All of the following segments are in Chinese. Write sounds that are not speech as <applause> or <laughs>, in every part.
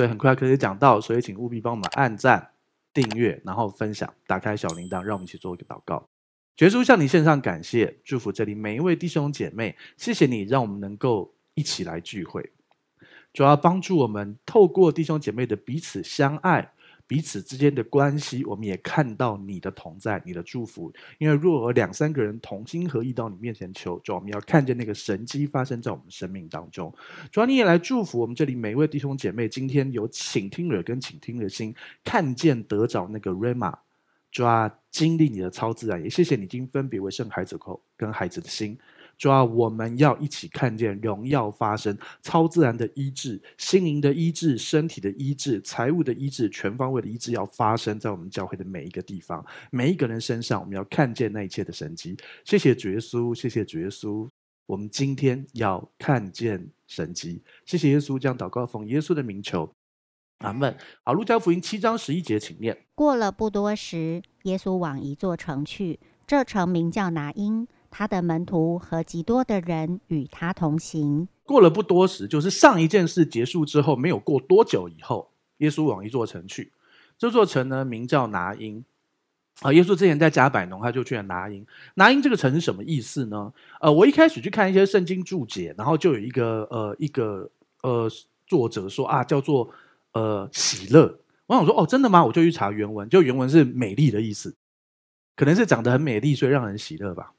所以很快可以讲到，所以请务必帮我们按赞、订阅，然后分享，打开小铃铛，让我们一起做一个祷告。耶稣向你献上感谢，祝福这里每一位弟兄姐妹，谢谢你让我们能够一起来聚会，主要帮助我们透过弟兄姐妹的彼此相爱。彼此之间的关系，我们也看到你的同在，你的祝福。因为若有两三个人同心合意到你面前求，主，我们要看见那个神迹发生在我们生命当中。主，你也来祝福我们这里每一位弟兄姐妹，今天有倾听耳跟倾听的心，看见得着那个 Rhema，主啊，经历你的超自然。也谢谢你，已经分别为圣孩子口跟孩子的心。主啊，我们要一起看见荣耀发生，超自然的医治、心灵的医治、身体的医治、财务的医治、全方位的医治，要发生在我们教会的每一个地方、每一个人身上。我们要看见那一切的神迹。谢谢主耶稣，谢谢主耶稣。我们今天要看见神迹。谢谢耶稣，将祷告奉耶稣的名求，阿门。好，路加福音七章十一节，请念。过了不多时，耶稣往一座城去，这城名叫拿因。他的门徒和极多的人与他同行。过了不多时，就是上一件事结束之后，没有过多久以后，耶稣往一座城去。这座城呢，名叫拿因。啊，耶稣之前在加百农，他就去了拿因。拿因这个城是什么意思呢？呃，我一开始去看一些圣经注解，然后就有一个呃一个呃作者说啊，叫做呃喜乐。我想说哦，真的吗？我就去查原文，就原文是美丽的意思，可能是长得很美丽，所以让人喜乐吧。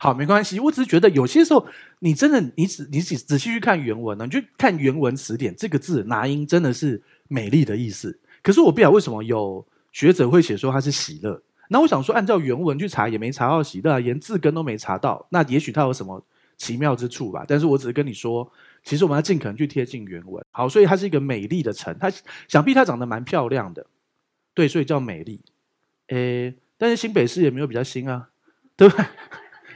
好，没关系。我只是觉得有些时候，你真的，你仔你仔仔细去看原文呢，你去看原文词典，这个字“拿音”真的是美丽的意思。可是我不晓得为什么有学者会写说它是喜乐。那我想说，按照原文去查，也没查到喜乐，连字根都没查到。那也许它有什么奇妙之处吧？但是我只是跟你说，其实我们要尽可能去贴近原文。好，所以它是一个美丽的城，它想必它长得蛮漂亮的，对，所以叫美丽。诶，但是新北市也没有比较新啊，对不对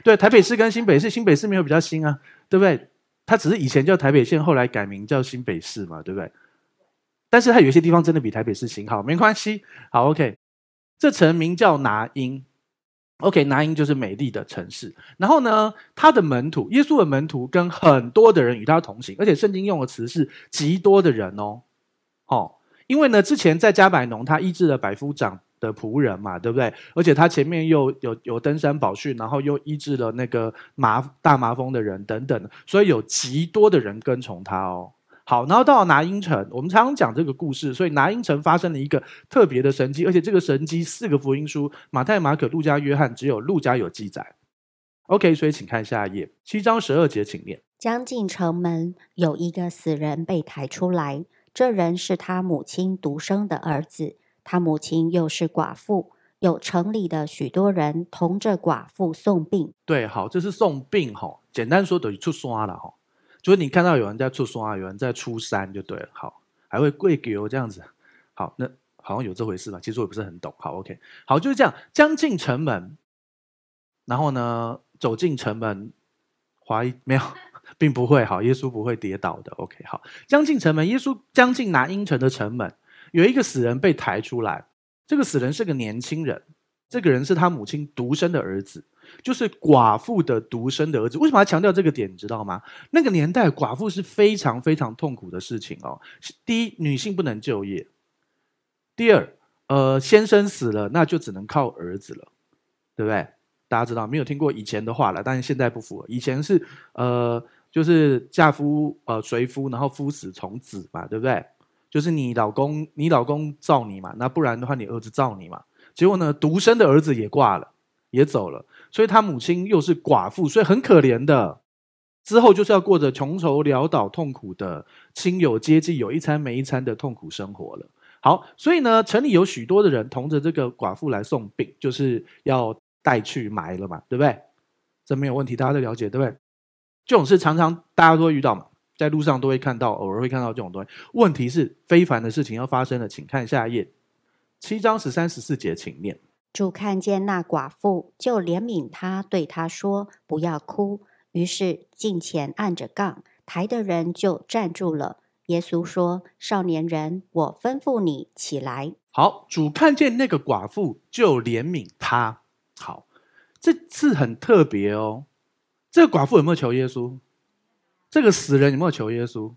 对？台北市跟新北市，新北市没有比较新啊，对不对？它只是以前叫台北县，后来改名叫新北市嘛，对不对？但是它有些地方真的比台北市新，好，没关系，好，OK。这城名叫拿因，OK，拿因就是美丽的城市。然后呢，他的门徒，耶稣的门徒跟很多的人与他同行，而且圣经用的词是极多的人哦，哦，因为呢，之前在加百农，他医治了百夫长。的仆人嘛，对不对？而且他前面又有有登山宝训，然后又医治了那个麻大麻风的人等等，所以有极多的人跟从他哦。好，然后到了拿因城，我们常常讲这个故事，所以拿因城发生了一个特别的神迹，而且这个神迹四个福音书马太、马可、路加、约翰只有路加有记载。OK，所以请看下一页，七章十二节，请念。将近城门，有一个死人被抬出来，这人是他母亲独生的儿子。他母亲又是寡妇，有城里的许多人同着寡妇送病。对，好，这是送病哈。简单说等于出山了哈，就是你看到有人在出山，有人在出山就对了。好，还会跪狗这样子。好，那好像有这回事吧？其实我也不是很懂。好，OK，好，就是这样。将近城门，然后呢，走进城门，滑一没有，并不会。好，耶稣不会跌倒的。OK，好，将近城门，耶稣将近拿因城的城门。有一个死人被抬出来，这个死人是个年轻人，这个人是他母亲独生的儿子，就是寡妇的独生的儿子。为什么要强调这个点？你知道吗？那个年代寡妇是非常非常痛苦的事情哦。第一，女性不能就业；第二，呃，先生死了，那就只能靠儿子了，对不对？大家知道没有听过以前的话了，但是现在不符合。以前是呃，就是嫁夫呃随夫，然后夫死从子嘛，对不对？就是你老公，你老公造你嘛，那不然的话，你儿子造你嘛。结果呢，独生的儿子也挂了，也走了，所以他母亲又是寡妇，所以很可怜的。之后就是要过着穷愁潦倒、痛苦的亲友接济，有一餐没一餐的痛苦生活了。好，所以呢，城里有许多的人同着这个寡妇来送殡，就是要带去埋了嘛，对不对？这没有问题，大家都了解，对不对？这种事常常大家都会遇到嘛。在路上都会看到，偶尔会看到这种东西。问题是非凡的事情要发生了，请看下一页，七章十三十四节，请念。主看见那寡妇，就怜悯她，对她说：“不要哭。”于是近前按着杠，抬的人就站住了。耶稣说：“少年人，我吩咐你起来。”好，主看见那个寡妇，就怜悯她。好，这次很特别哦。这个寡妇有没有求耶稣？这个死人有没有求耶稣？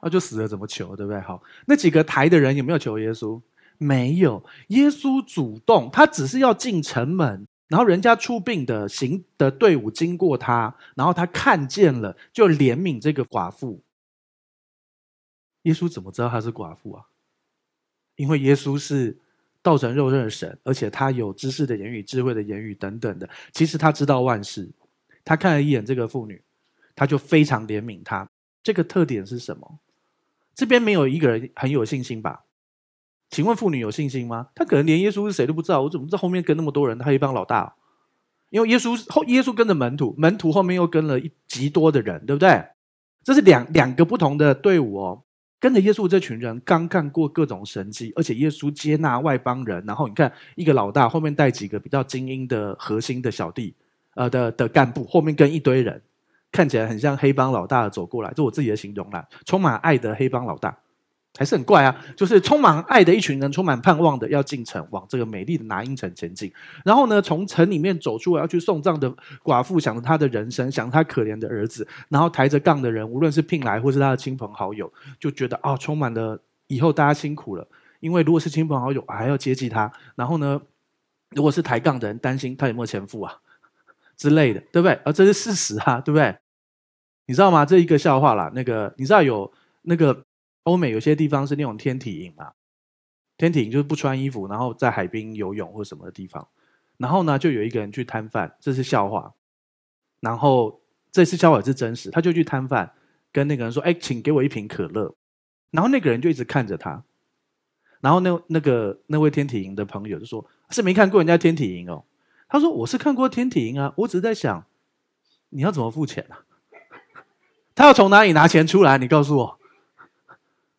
啊，就死了怎么求，对不对？好，那几个抬的人有没有求耶稣？没有，耶稣主动，他只是要进城门，然后人家出殡的行的队伍经过他，然后他看见了，就怜悯这个寡妇。耶稣怎么知道她是寡妇啊？因为耶稣是道成肉身的神，而且他有知识的言语、智慧的言语等等的。其实他知道万事，他看了一眼这个妇女，他就非常怜悯他。这个特点是什么？这边没有一个人很有信心吧？请问妇女有信心吗？她可能连耶稣是谁都不知道。我怎么知道后面跟那么多人？他一帮老大，因为耶稣后耶稣跟着门徒，门徒后面又跟了一极多的人，对不对？这是两两个不同的队伍哦。跟着耶稣这群人刚干过各种神迹，而且耶稣接纳外邦人。然后你看，一个老大后面带几个比较精英的核心的小弟，呃的的干部，后面跟一堆人，看起来很像黑帮老大走过来，这我自己的形容啦，充满爱的黑帮老大。还是很怪啊，就是充满爱的一群人，充满盼望的要进城，往这个美丽的拿因城前进。然后呢，从城里面走出来要去送葬的寡妇，想着他的人生，想着他可怜的儿子，然后抬着杠的人，无论是聘来或是他的亲朋好友，就觉得啊、充满了以后大家辛苦了，因为如果是亲朋好友还要接济他，然后呢，如果是抬杠的人，担心他有没有钱付啊之类的，对不对？而这是事实啊，对不对？你知道吗？这一个笑话啦，那个你知道有那个。欧美有些地方是那种天体营嘛，天体营就是不穿衣服，然后在海边游泳或什么的地方。然后呢，就有一个人去摊贩，这是笑话。然后这次笑话是真实，他就去摊贩，跟那个人说：“哎，请给我一瓶可乐。”然后那个人就一直看着他。然后那那个那位天体营的朋友就说：“是没看过人家天体营哦。”他说：“我是看过天体营啊，我只是在想，你要怎么付钱啊？他要从哪里拿钱出来？你告诉我。”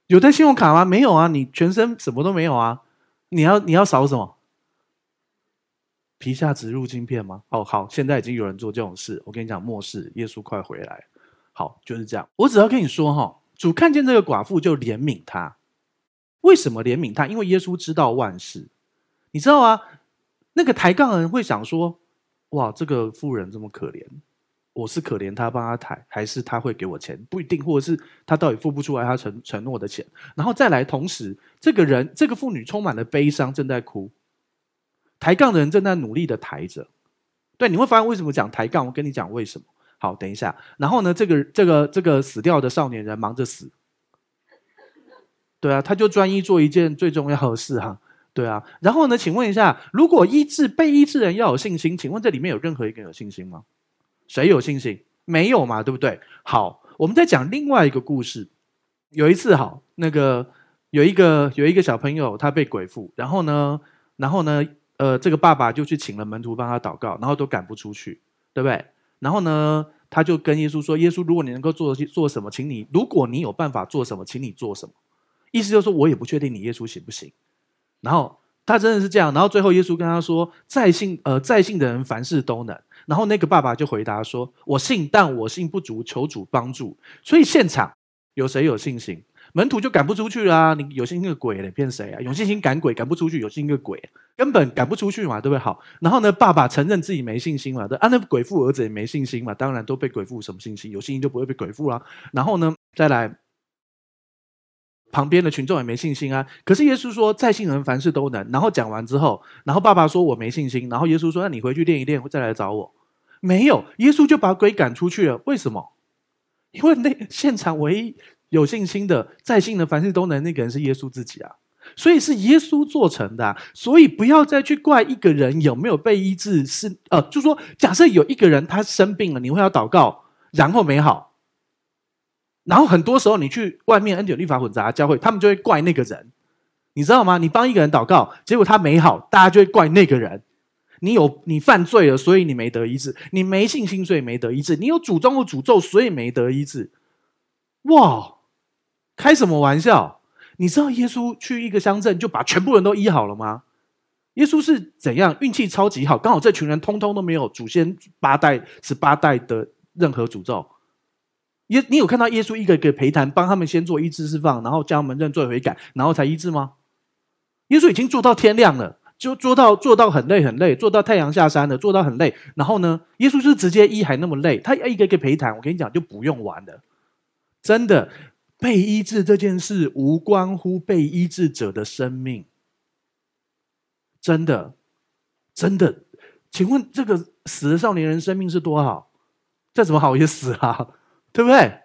有带信用卡吗？没有啊，你全身什么都没有啊。你要你要扫什么？皮下植入晶片吗？哦，好，现在已经有人做这种事。我跟你讲，末世，耶稣快回来。好，就是这样。我只要跟你说哈，主看见这个寡妇就怜悯他。为什么怜悯他？因为耶稣知道万事。你知道啊？那个抬杠的人会想说：哇，这个妇人这么可怜。我是可怜他帮他抬，还是他会给我钱？不一定，或者是他到底付不出来他承承诺的钱。然后再来，同时这个人这个妇女充满了悲伤，正在哭。抬杠的人正在努力的抬着。对，你会发现为什么讲抬杠？我跟你讲为什么。好，等一下。然后呢，这个这个这个死掉的少年人忙着死。对啊，他就专一做一件最重要的事哈。对啊。然后呢，请问一下，如果医治被医治人要有信心，请问这里面有任何一个人有信心吗？谁有信心？没有嘛，对不对？好，我们再讲另外一个故事。有一次，好，那个有一个有一个小朋友，他被鬼附，然后呢，然后呢，呃，这个爸爸就去请了门徒帮他祷告，然后都赶不出去，对不对？然后呢，他就跟耶稣说：“耶稣，如果你能够做做什么，请你，如果你有办法做什么，请你做什么。”意思就是说，我也不确定你耶稣行不行。然后他真的是这样，然后最后耶稣跟他说：“在信，呃，在信的人凡事都能。”然后那个爸爸就回答说：“我信，但我信不足，求主帮助。”所以现场有谁有信心？门徒就赶不出去啦、你有信心个鬼嘞，骗谁啊？有信心赶鬼赶不出去，有信心个鬼，根本赶不出去嘛，对不对？好，然后呢，爸爸承认自己没信心嘛，对啊，那鬼父儿子也没信心嘛，当然都被鬼父什么信心？有信心就不会被鬼附啦。然后呢，再来旁边的群众也没信心啊。可是耶稣说，在信人凡事都能。然后讲完之后，然后爸爸说我没信心。然后耶稣说，那你回去练一练，再来找我。没有，耶稣就把鬼赶出去了。为什么？因为那现场唯一有信心的、在信的凡事都能那个人是耶稣自己啊，所以是耶稣做成的。所以不要再去怪一个人有没有被医治，是呃，就说假设有一个人他生病了，你会要祷告，然后没好，然后很多时候你去外面恩典律法混杂教会，他们就会怪那个人，你知道吗？你帮一个人祷告，结果他没好，大家就会怪那个人。你有你犯罪了，所以你没得医治；你没信心，所以没得医治；你有诅咒或诅咒，所以没得医治。哇，开什么玩笑？你知道耶稣去一个乡镇就把全部人都医好了吗？耶稣是怎样运气超级好，刚好这群人通通都没有祖先八代十八代的任何诅咒。耶，你有看到耶稣一个一个陪谈，帮他们先做医治释放，然后叫他们认罪悔改，然后才医治吗？耶稣已经做到天亮了。就做到做到很累很累，做到太阳下山了，做到很累。然后呢，耶稣就是直接医还那么累，他一个一个陪谈。我跟你讲，就不用玩了，真的。被医治这件事无关乎被医治者的生命，真的，真的，请问这个死的少年人生命是多好？再怎么好也死了，对不对？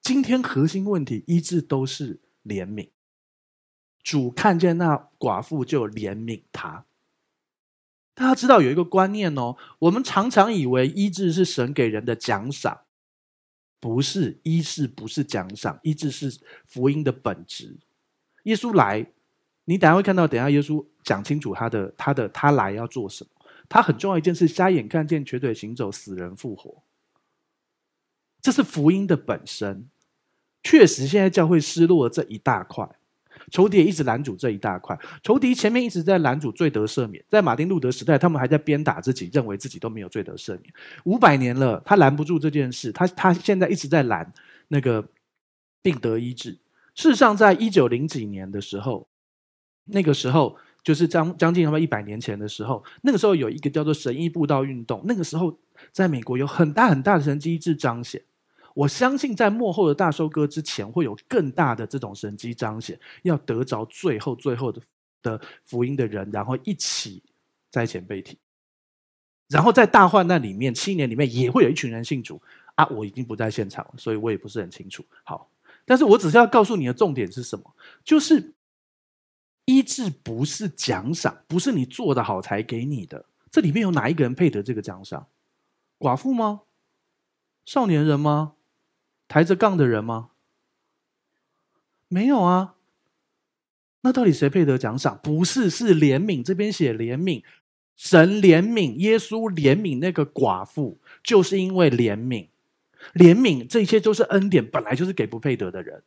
今天核心问题医治都是怜悯，主看见那寡妇就怜悯他。大家知道有一个观念哦，我们常常以为医治是神给人的奖赏，不是，医治不是奖赏，医治是福音的本质。耶稣来，你等下会看到，等下耶稣讲清楚他的他的他来要做什么。他很重要一件事：瞎眼看见，瘸腿行走，死人复活。这是福音的本身。确实，现在教会失落了这一大块。仇敌也一直拦阻这一大块，仇敌前面一直在拦阻罪得赦免，在马丁路德时代，他们还在鞭打自己，认为自己都没有罪得赦免。五百年了，他拦不住这件事，他他现在一直在拦那个病得医治。事实上，在一九零几年的时候，那个时候就是将将近他们一百年前的时候，那个时候有一个叫做神医布道运动，那个时候在美国有很大很大的神迹医治彰显。我相信，在幕后的大收割之前，会有更大的这种神迹彰显，要得着最后最后的的福音的人，然后一起在前被提，然后在大患难里面，七年里面也会有一群人信主啊！我已经不在现场了，所以我也不是很清楚。好，但是我只是要告诉你的重点是什么？就是医治不是奖赏，不是你做得好才给你的。这里面有哪一个人配得这个奖赏？寡妇吗？少年人吗？抬着杠的人吗？没有啊。那到底谁配得奖赏？不是，是怜悯。这边写怜悯，神怜悯，耶稣怜悯那个寡妇，就是因为怜悯，怜悯这一切都是恩典，本来就是给不配得的人。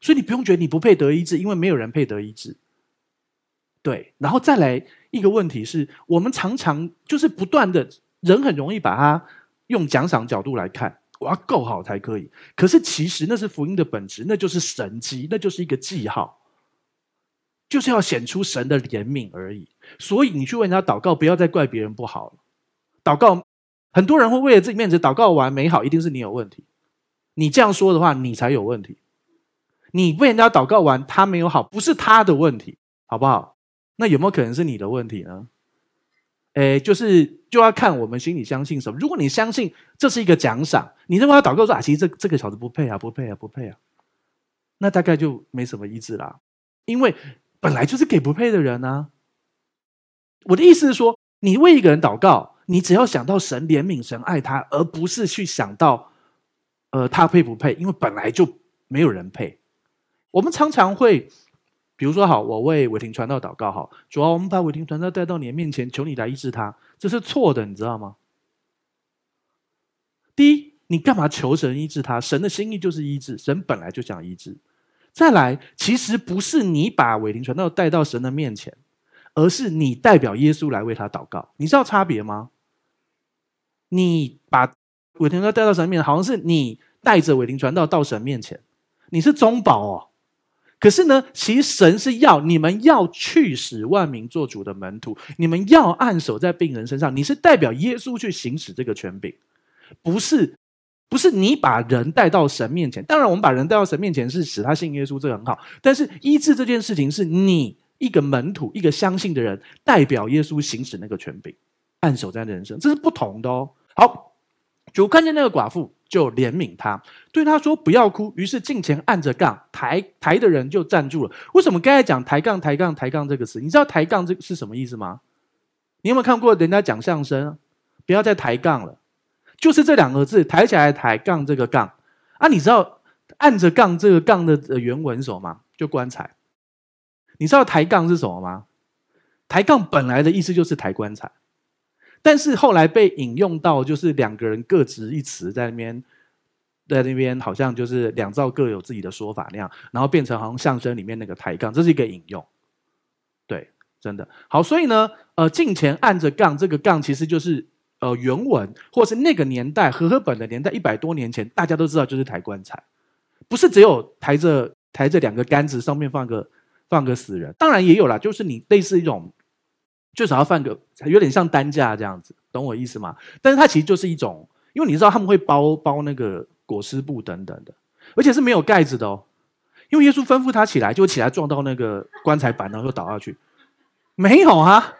所以你不用觉得你不配得医治，因为没有人配得医治。对，然后再来一个问题是，我们常常就是不断的，人很容易把它用奖赏角度来看。我要够好才可以，可是其实那是福音的本质，那就是神迹，那就是一个记号，就是要显出神的怜悯而已。所以你去问人家祷告，不要再怪别人不好了。祷告，很多人会为了自己面子祷告完没好，一定是你有问题。你这样说的话，你才有问题。你为人家祷告完他没有好，不是他的问题，好不好？那有没有可能是你的问题呢？诶，就是就要看我们心里相信什么。如果你相信这是一个奖赏，你认为他祷告说啊，其实这这个小子不配啊，不配啊，不配啊，那大概就没什么医治啦。因为本来就是给不配的人啊。我的意思是说，你为一个人祷告，你只要想到神怜悯、神爱他，而不是去想到呃他配不配，因为本来就没有人配。我们常常会。比如说，好，我为伟霆传道祷告，好，主要我们把伟霆传道带到你的面前，求你来医治他，这是错的，你知道吗？第一，你干嘛求神医治他？神的心意就是医治，神本来就想医治。再来，其实不是你把伟霆传道带到神的面前，而是你代表耶稣来为他祷告，你知道差别吗？你把伟霆传道带到神面前，好像是你带着伟霆传道到神面前，你是中保哦。可是呢，其实神是要你们要去使万民做主的门徒，你们要按手在病人身上。你是代表耶稣去行使这个权柄，不是不是你把人带到神面前。当然，我们把人带到神面前是使他信耶稣，这个很好。但是医治这件事情是你一个门徒，一个相信的人代表耶稣行使那个权柄，按手在人生，这是不同的哦。好，主看见那个寡妇。就怜悯他，对他说：“不要哭。”于是近前按着杠抬抬的人就站住了。为什么刚才讲抬杠抬杠抬杠这个词？你知道抬杠这是什么意思吗？你有没有看过人家讲相声？不要再抬杠了，就是这两个字，抬起来抬杠这个杠啊。你知道按着杠这个杠的原文是什么吗？就棺材。你知道抬杠是什么吗？抬杠本来的意思就是抬棺材。但是后来被引用到，就是两个人各执一词，在那边，在那边好像就是两造各有自己的说法那样，然后变成好像相声里面那个抬杠，这是一个引用。对，真的好，所以呢，呃，镜前按着杠，这个杠其实就是呃原文，或是那个年代和合本的年代，一百多年前，大家都知道就是抬棺材，不是只有抬着抬着两个杆子，上面放个放个死人，当然也有啦，就是你类似一种。最少要放个有点像担架这样子，懂我意思吗？但是它其实就是一种，因为你知道他们会包包那个裹尸布等等的，而且是没有盖子的哦。因为耶稣吩咐他起来，就起来撞到那个棺材板，然后又倒下去。没有啊，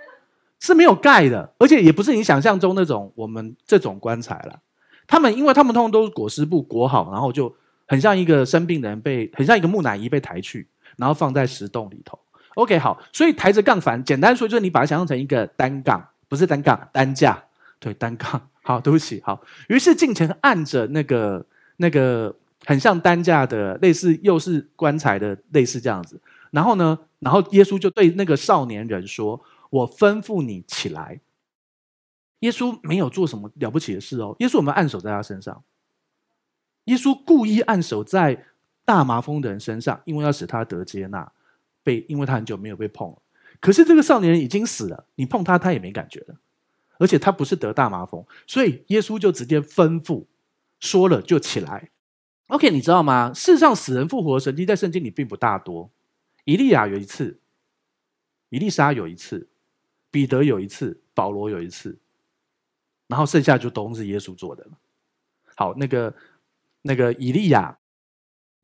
是没有盖的，而且也不是你想象中那种我们这种棺材了。他们因为他们通常都是裹尸布裹好，然后就很像一个生病的人被，很像一个木乃伊被抬去，然后放在石洞里头。OK，好，所以抬着杠反，简单说就是你把它想象成一个单杠，不是单杠，担架，对，单杠。好，对不起，好。于是近前按着那个那个很像担架的，类似又是棺材的，类似这样子。然后呢，然后耶稣就对那个少年人说：“我吩咐你起来。”耶稣没有做什么了不起的事哦，耶稣有没有按手在他身上？耶稣故意按手在大麻风的人身上，因为要使他得接纳。被，因为他很久没有被碰了，可是这个少年人已经死了，你碰他，他也没感觉了，而且他不是得大麻风，所以耶稣就直接吩咐说了就起来。OK，你知道吗？世上，死人复活的神迹在圣经里并不大多。以利亚有一次，以利沙有一次，彼得有一次，保罗有一次，然后剩下就都是耶稣做的了。好，那个那个以利亚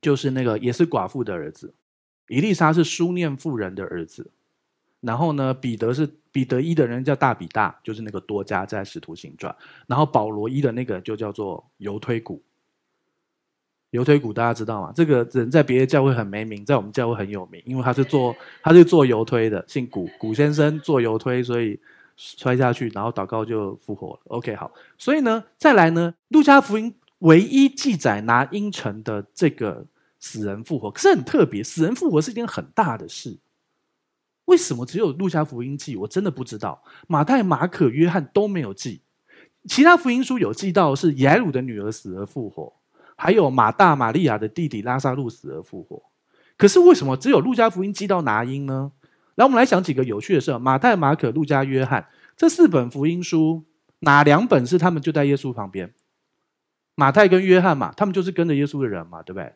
就是那个也是寡妇的儿子。伊丽莎是书念妇人的儿子，然后呢，彼得是彼得一的人叫大比大，就是那个多加在使徒行传，然后保罗一的那个就叫做犹推古。犹推古大家知道吗？这个人在别的教会很没名，在我们教会很有名，因为他是做他是做犹推的，姓古，古先生做犹推，所以摔下去，然后祷告就复活了。OK，好，所以呢，再来呢，路加福音唯一记载拿因城的这个。死人复活，可是很特别。死人复活是一件很大的事，为什么只有路加福音记？我真的不知道。马太、马可、约翰都没有记，其他福音书有记到是雅鲁的女儿死而复活，还有马大、玛利亚的弟弟拉撒路死而复活。可是为什么只有路加福音记到拿因呢？来，我们来想几个有趣的事：马太、马可、路加、约翰这四本福音书，哪两本是他们就在耶稣旁边？马太跟约翰嘛，他们就是跟着耶稣的人嘛，对不对？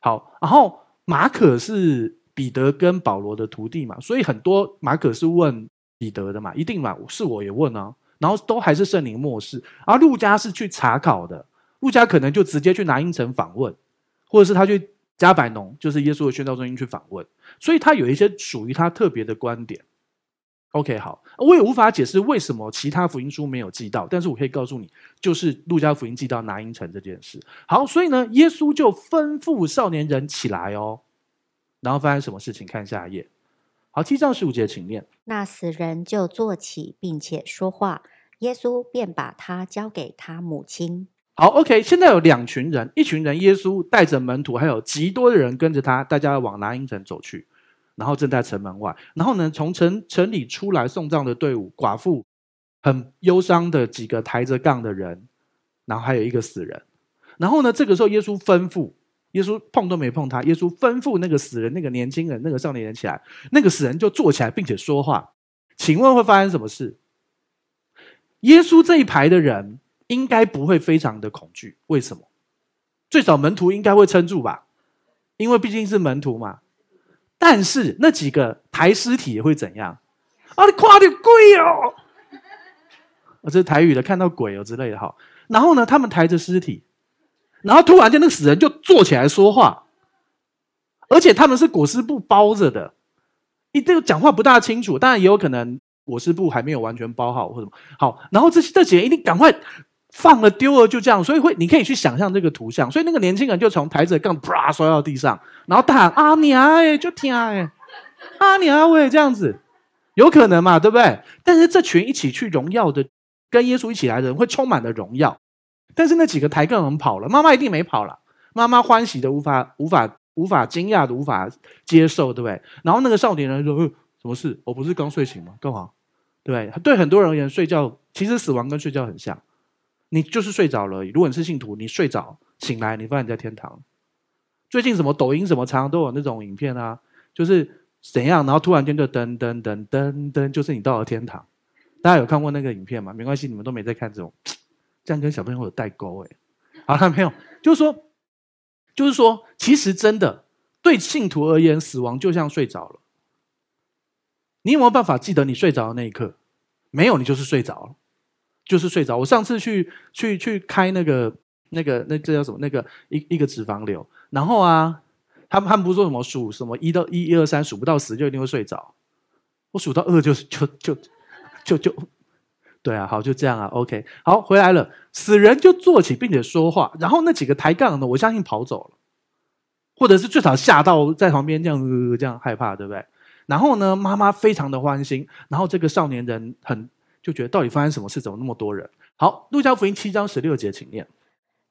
好，然后马可是彼得跟保罗的徒弟嘛，所以很多马可是问彼得的嘛，一定嘛，是我也问啊，然后都还是圣灵默示，而路加是去查考的，路加可能就直接去拿因城访问，或者是他去加百农，就是耶稣的宣道中心去访问，所以他有一些属于他特别的观点。OK，好，我也无法解释为什么其他福音书没有记到，但是我可以告诉你，就是路加福音记到拿因城这件事。好，所以呢，耶稣就吩咐少年人起来哦，然后发生什么事情？看下一页。好，七章十五节，请念。那死人就坐起，并且说话，耶稣便把他交给他母亲。好，OK，现在有两群人，一群人，耶稣带着门徒，还有极多的人跟着他，大家往拿因城走去。然后正在城门外，然后呢，从城城里出来送葬的队伍，寡妇，很忧伤的几个抬着杠的人，然后还有一个死人。然后呢，这个时候耶稣吩咐，耶稣碰都没碰他，耶稣吩咐那个死人、那个年轻人、那个少年人起来，那个死人就坐起来，并且说话。请问会发生什么事？耶稣这一排的人应该不会非常的恐惧，为什么？最少门徒应该会撑住吧，因为毕竟是门徒嘛。但是那几个抬尸体也会怎样？啊，你夸的鬼哦！啊，这是台语的，看到鬼哦之类的哈。然后呢，他们抬着尸体，然后突然间那个死人就坐起来说话，而且他们是裹尸布包着的，你这个讲话不大清楚，当然也有可能裹尸布还没有完全包好或者什么。好，然后这这几人一定赶快。放了丢了就这样，所以会你可以去想象这个图像。所以那个年轻人就从台子杠啪摔到地上，然后大喊阿娘哎，就听 <laughs> 哎，阿娘喂这样子，有可能嘛，对不对？但是这群一起去荣耀的，跟耶稣一起来的人会充满了荣耀。但是那几个抬杠人跑了，妈妈一定没跑了。妈妈欢喜的无法无法无法惊讶的无法接受，对不对？然后那个少年人说：“呃，什么事？我不是刚睡醒吗？干嘛？对不对？对很多人而言，睡觉其实死亡跟睡觉很像。”你就是睡着了。如果你是信徒，你睡着醒来，你发现你在天堂。最近什么抖音什么常常都有那种影片啊，就是怎样，然后突然间就噔噔噔噔噔，就是你到了天堂。大家有看过那个影片吗？没关系，你们都没在看这种，这样跟小朋友有代沟哎。好了没有？就是说，就是说，其实真的对信徒而言，死亡就像睡着了。你有没有办法记得你睡着的那一刻？没有，你就是睡着了。就是睡着。我上次去去去开那个那个那这叫什么？那个一一个脂肪瘤，然后啊，他们他们不是说什么数什么一到一、一二三数不到十就一定会睡着，我数到二就就就就就，对啊，好就这样啊，OK，好回来了，死人就坐起并且说话，然后那几个抬杠的，我相信跑走了，或者是最少吓到在旁边这样、呃、这样害怕，对不对？然后呢，妈妈非常的欢心，然后这个少年人很就觉得到底发生什么事，怎么那么多人？好，路加福音七章十六节，请念。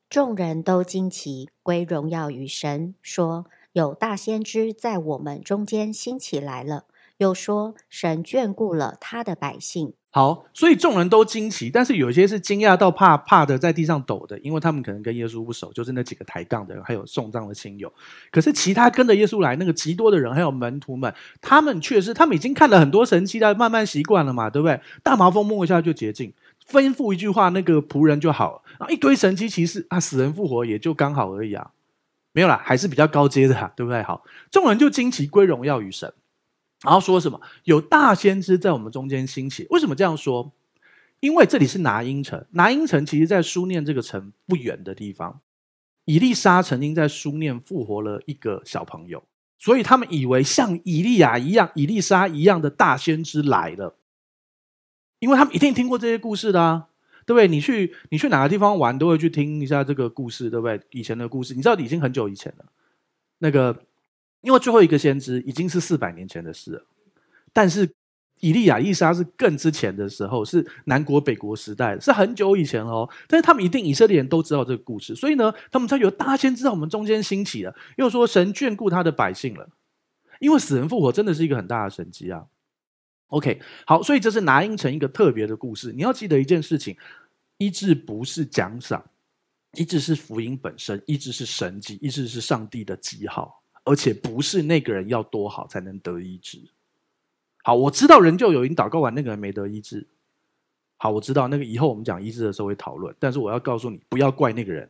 众人都惊奇，归荣耀于神，说：“有大先知在我们中间兴起来了。”又说：“神眷顾了他的百姓。”好，所以众人都惊奇，但是有些是惊讶到怕怕的，在地上抖的，因为他们可能跟耶稣不熟，就是那几个抬杠的人，还有送葬的亲友。可是其他跟着耶稣来那个极多的人，还有门徒们，他们却是他们已经看了很多神迹，他慢慢习惯了嘛，对不对？大麻风摸一下就洁净，吩咐一句话，那个仆人就好了。然后一堆神迹骑士啊，死人复活也就刚好而已啊，没有啦，还是比较高阶的啊，对不对？好，众人就惊奇归荣耀与神，然后说什么？有大先知在我们中间兴起。为什么这样说？因为这里是拿因城，拿因城其实在书念这个城不远的地方。以利沙曾经在书念复活了一个小朋友，所以他们以为像以利亚一样、以利沙一样的大先知来了，因为他们一定听过这些故事的啊。对不对？你去你去哪个地方玩，都会去听一下这个故事，对不对？以前的故事，你知道已经很久以前了。那个，因为最后一个先知已经是四百年前的事了，但是以利亚、以利沙是更之前的时候，是南国北国时代，是很久以前哦。但是他们一定以色列人都知道这个故事，所以呢，他们才有大先知在我们中间兴起了，又说神眷顾他的百姓了，因为死人复活真的是一个很大的神迹啊。OK，好，所以这是拿因城一个特别的故事。你要记得一件事情：医治不是奖赏，医治是福音本身，医治是神迹，医治是上帝的记号，而且不是那个人要多好才能得医治。好，我知道人就有因祷告完，那个人没得医治。好，我知道那个以后我们讲医治的时候会讨论，但是我要告诉你，不要怪那个人，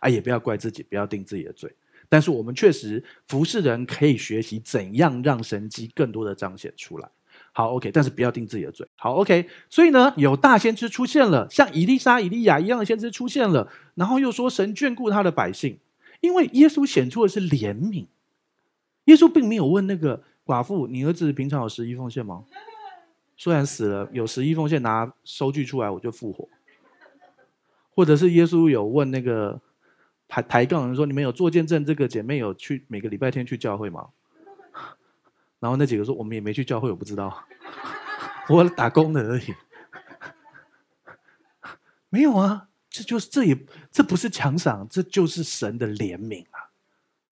啊，也不要怪自己，不要定自己的罪。但是我们确实服侍人可以学习怎样让神迹更多的彰显出来。好，OK，但是不要定自己的罪。好，OK，所以呢，有大先知出现了，像以利沙、以利亚一样的先知出现了，然后又说神眷顾他的百姓，因为耶稣显出的是怜悯。耶稣并没有问那个寡妇：“你儿子平常有十一奉献吗？” <laughs> 虽然死了，有十一奉献，拿收据出来我就复活。或者是耶稣有问那个抬抬杠人说：“你们有做见证？这个姐妹有去每个礼拜天去教会吗？” <laughs> 然后那几个说：“我们也没去教会，我不知道，<laughs> 我打工的而已。”没有啊，这就是这也这不是奖赏，这就是神的怜悯啊。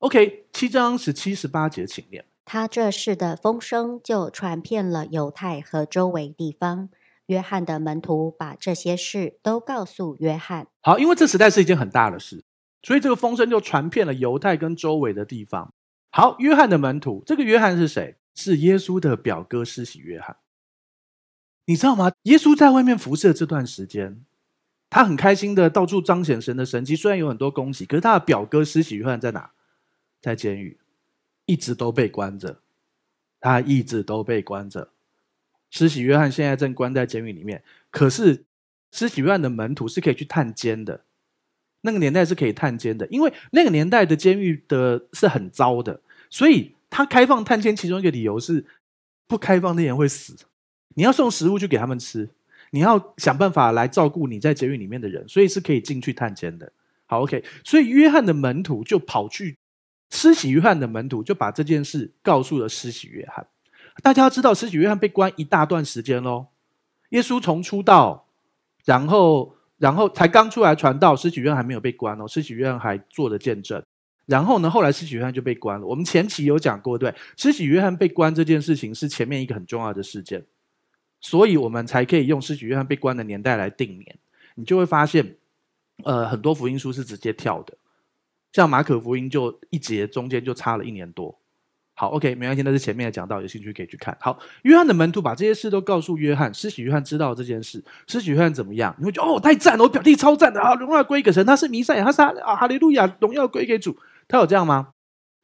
OK，七章十七、十八节，请念。他这事的风声就传遍了犹太和周围地方。约翰的门徒把这些事都告诉约翰。好，因为这实在是一件很大的事，所以这个风声就传遍了犹太跟周围的地方。好，约翰的门徒，这个约翰是谁？是耶稣的表哥施洗约翰。你知道吗？耶稣在外面服侍这段时间，他很开心的到处彰显神的神迹，虽然有很多恭喜，可是他的表哥施洗约翰在哪？在监狱，一直都被关着。他一直都被关着。施洗约翰现在正关在监狱里面，可是施洗约翰的门徒是可以去探监的。那个年代是可以探监的，因为那个年代的监狱的是很糟的。所以他开放探监，其中一个理由是不开放那人会死。你要送食物去给他们吃，你要想办法来照顾你在监狱里面的人，所以是可以进去探监的。好，OK。所以约翰的门徒就跑去，施洗约翰的门徒就把这件事告诉了施洗约翰。大家要知道，施洗约翰被关一大段时间喽。耶稣从出道，然后然后才刚出来传道，施洗约翰还没有被关哦，施洗约翰还做了见证。然后呢，后来施洗约翰就被关了。我们前期有讲过，对，施洗约翰被关这件事情是前面一个很重要的事件，所以我们才可以用施洗约翰被关的年代来定年。你就会发现，呃，很多福音书是直接跳的，像马可福音就一节中间就差了一年多。好，OK，没关系，那是前面的讲到，有兴趣可以去看。好，约翰的门徒把这些事都告诉约翰，施洗约翰知道这件事，施洗约翰怎么样？你会觉得哦，太赞了，我表弟超赞的啊，荣耀归给神，他是弥赛亚，他是啊，哈利路亚，荣耀归给主。他有这样吗？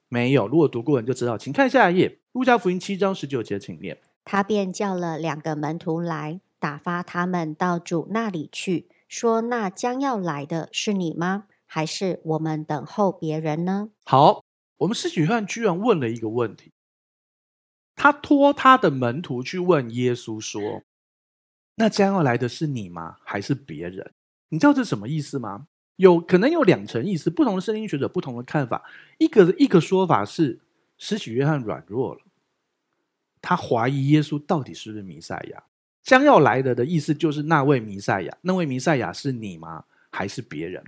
没有。如果读过你就知道，请看下一页，《路加福音》七章十九节，请念。他便叫了两个门徒来，打发他们到主那里去，说：“那将要来的是你吗？还是我们等候别人呢？好，我们施洗约翰居然问了一个问题，他托他的门徒去问耶稣说：“那将要来的是你吗？还是别人？”你知道这什么意思吗？有可能有两层意思，不同的圣经学者不同的看法。一个一个说法是施洗约翰软弱了，他怀疑耶稣到底是不是弥赛亚。将要来的的意思就是那位弥赛亚，那位弥赛亚是你吗？还是别人？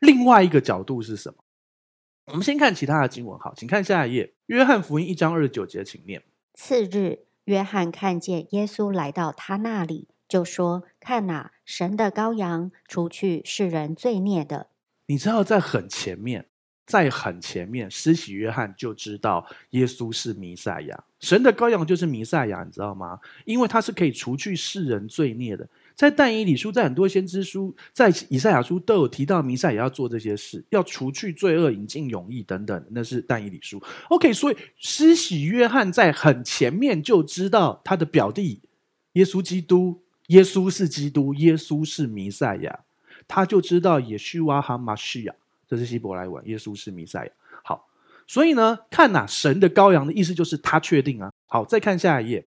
另外一个角度是什么？我们先看其他的经文，好，请看下一页，《约翰福音》一章二十九节，请念。次日，约翰看见耶稣来到他那里，就说：“看哪，神的羔羊，除去世人罪孽的。”你知道，在很前面，在很前面，施洗约翰就知道耶稣是弥赛亚，神的羔羊就是弥赛亚，你知道吗？因为他是可以除去世人罪孽的。在但以理书，在很多先知书，在以赛亚书都有提到弥赛亚要做这些事，要除去罪恶、引进永义等等。那是但以理书。OK，所以施洗约翰在很前面就知道他的表弟耶稣基督，耶稣是基督，耶稣是弥赛亚，他就知道耶稣哇哈马西亚，这是希伯来文，耶稣是弥赛亚。好，所以呢，看哪，神的羔羊的意思就是他确定啊。好，再看下一页，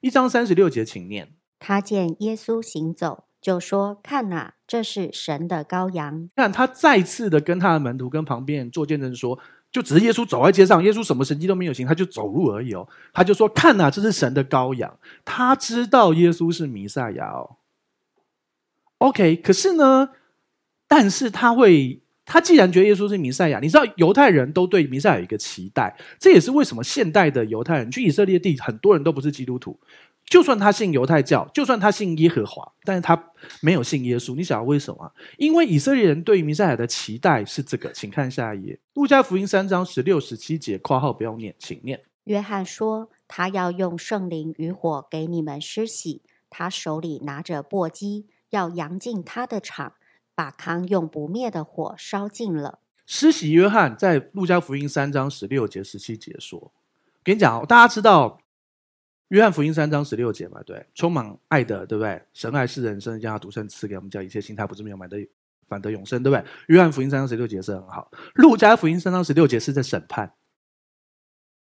一章三十六节，请念。他见耶稣行走，就说：“看哪，这是神的羔羊。”看他再次的跟他的门徒、跟旁边人做见证说，就只是耶稣走在街上，耶稣什么神迹都没有行，他就走路而已哦。他就说：“看哪，这是神的羔羊。”他知道耶稣是弥赛亚哦。OK，可是呢，但是他会，他既然觉得耶稣是弥赛亚，你知道犹太人都对弥赛亚有一个期待，这也是为什么现代的犹太人去以色列地，很多人都不是基督徒。就算他信犹太教，就算他信耶和华，但是他没有信耶稣。你想要为什么？因为以色列人对于弥赛亚的期待是这个，请看下一页，《路加福音》三章十六、十七节（括号不用念，请念）。约翰说：“他要用圣灵与火给你们施洗，他手里拿着簸箕，要扬净他的场，把糠用不灭的火烧尽了。”施洗约翰在《路加福音》三章十六节、十七节说：“跟你讲，大家知道。”约翰福音三章十六节嘛，对，充满爱的，对不对？神爱世人，生将他独生赐给我们，叫一切信他不至灭亡，反得永生，对不对？约翰福音三章十六节是很好。路加福音三章十六节是在审判。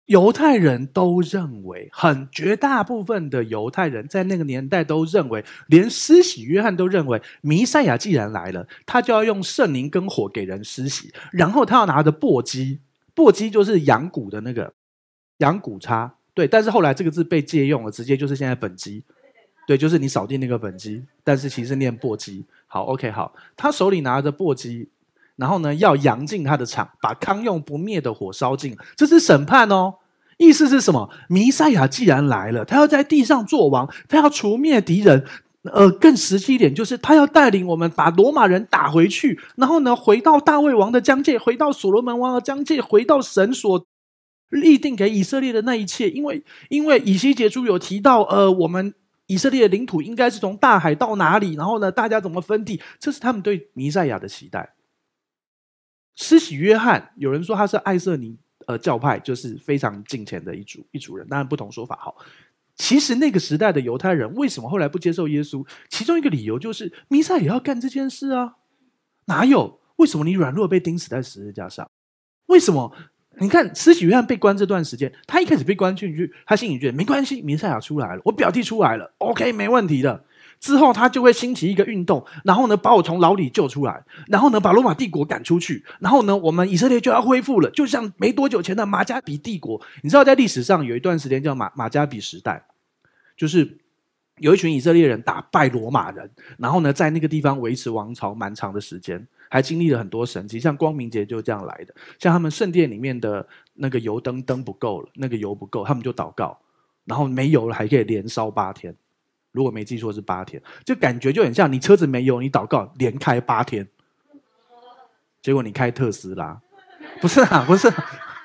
犹太人都认为，很绝大部分的犹太人在那个年代都认为，连施洗约翰都认为，弥赛亚既然来了，他就要用圣灵跟火给人施洗，然后他要拿着簸箕，簸箕就是羊骨的那个羊骨叉。对，但是后来这个字被借用了，直接就是现在本机，对，就是你扫地那个本机，但是其实念簸箕。好，OK，好，他手里拿着簸箕，然后呢要扬净他的场，把康用不灭的火烧尽，这是审判哦。意思是什么？弥赛亚既然来了，他要在地上做王，他要除灭敌人。呃，更实际一点，就是他要带领我们把罗马人打回去，然后呢回到大卫王的疆界，回到所罗门王的疆界，回到神所。立定给以色列的那一切，因为因为以西结书有提到，呃，我们以色列的领土应该是从大海到哪里，然后呢，大家怎么分地，这是他们对弥赛亚的期待。施洗约翰，有人说他是爱色尼呃教派，就是非常敬虔的一组一组人，当然不同说法。好，其实那个时代的犹太人为什么后来不接受耶稣？其中一个理由就是弥赛也要干这件事啊，哪有？为什么你软弱被钉死在十字架上？为什么？你看，慈禧院被关这段时间，他一开始被关进去，他心里觉得没关系，弥赛亚出来了，我表弟出来了，OK，没问题的。之后他就会兴起一个运动，然后呢，把我从牢里救出来，然后呢，把罗马帝国赶出去，然后呢，我们以色列就要恢复了，就像没多久前的马加比帝国。你知道，在历史上有一段时间叫马马加比时代，就是有一群以色列人打败罗马人，然后呢，在那个地方维持王朝蛮长的时间。还经历了很多神迹，像光明节就这样来的。像他们圣殿里面的那个油灯灯不够了，那个油不够，他们就祷告，然后没油了还可以连烧八天。如果没记错是八天，就感觉就很像你车子没油，你祷告连开八天。结果你开特斯拉，不是啊，不是，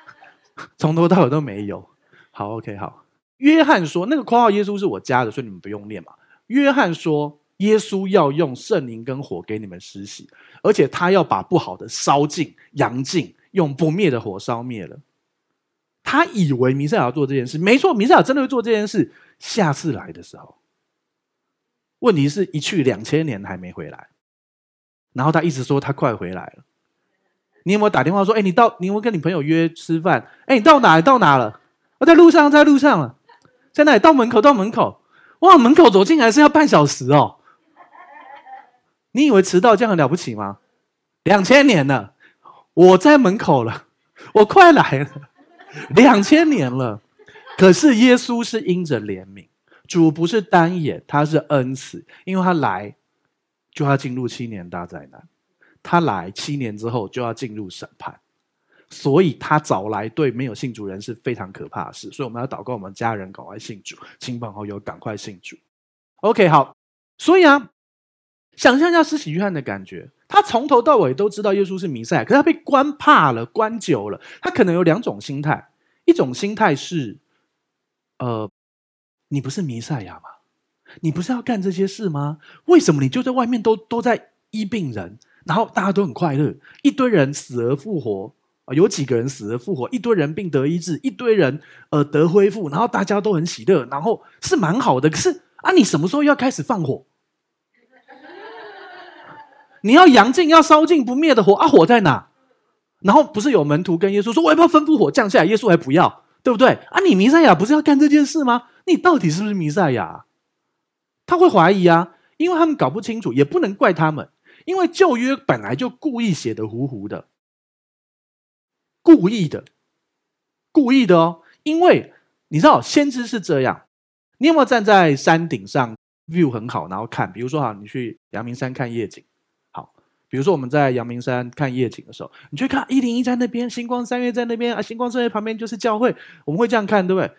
<laughs> 从头到尾都没油。好，OK，好。约翰说那个括号耶稣是我加的，所以你们不用念嘛。约翰说。耶稣要用圣灵跟火给你们施洗，而且他要把不好的烧尽、扬尽，用不灭的火烧灭了。他以为弥赛亚要做这件事，没错，弥赛亚真的会做这件事。下次来的时候，问题是一去两千年还没回来。然后他一直说他快回来了。你有没有打电话说，哎，你到，你有没有跟你朋友约吃饭？哎，你到哪？到哪了？我在路上，在路上了，在哪里？到门口，到门口。哇，门口走进来是要半小时哦。你以为迟到这样很了不起吗？两千年了，我在门口了，我快来了，两千年了。可是耶稣是因着怜悯，主不是单眼，他是恩慈，因为他来就要进入七年大灾难，他来七年之后就要进入审判，所以他早来对没有信主人是非常可怕的事，所以我们要祷告我们家人赶快信主，亲朋好友赶快信主。OK，好，所以啊。想象一下施洗约翰的感觉，他从头到尾都知道耶稣是弥赛亚，可是他被关怕了，关久了，他可能有两种心态，一种心态是，呃，你不是弥赛亚吗？你不是要干这些事吗？为什么你就在外面都都在医病人，然后大家都很快乐，一堆人死而复活，呃，有几个人死而复活，一堆人病得医治，一堆人呃得恢复，然后大家都很喜乐，然后是蛮好的。可是啊，你什么时候要开始放火？你要扬尽，要烧尽不灭的火啊！火在哪？然后不是有门徒跟耶稣说：“我要不要吩咐火降下来？”耶稣还不要，对不对？啊，你弥赛亚不是要干这件事吗？你到底是不是弥赛亚？他会怀疑啊，因为他们搞不清楚，也不能怪他们，因为旧约本来就故意写的糊糊的，故意的，故意的哦。因为你知道，先知是这样，你有没有站在山顶上，view 很好，然后看？比如说哈，你去阳明山看夜景。比如说我们在阳明山看夜景的时候，你去看一零一在那边，星光三月在那边啊，星光三月旁边就是教会，我们会这样看，对不对？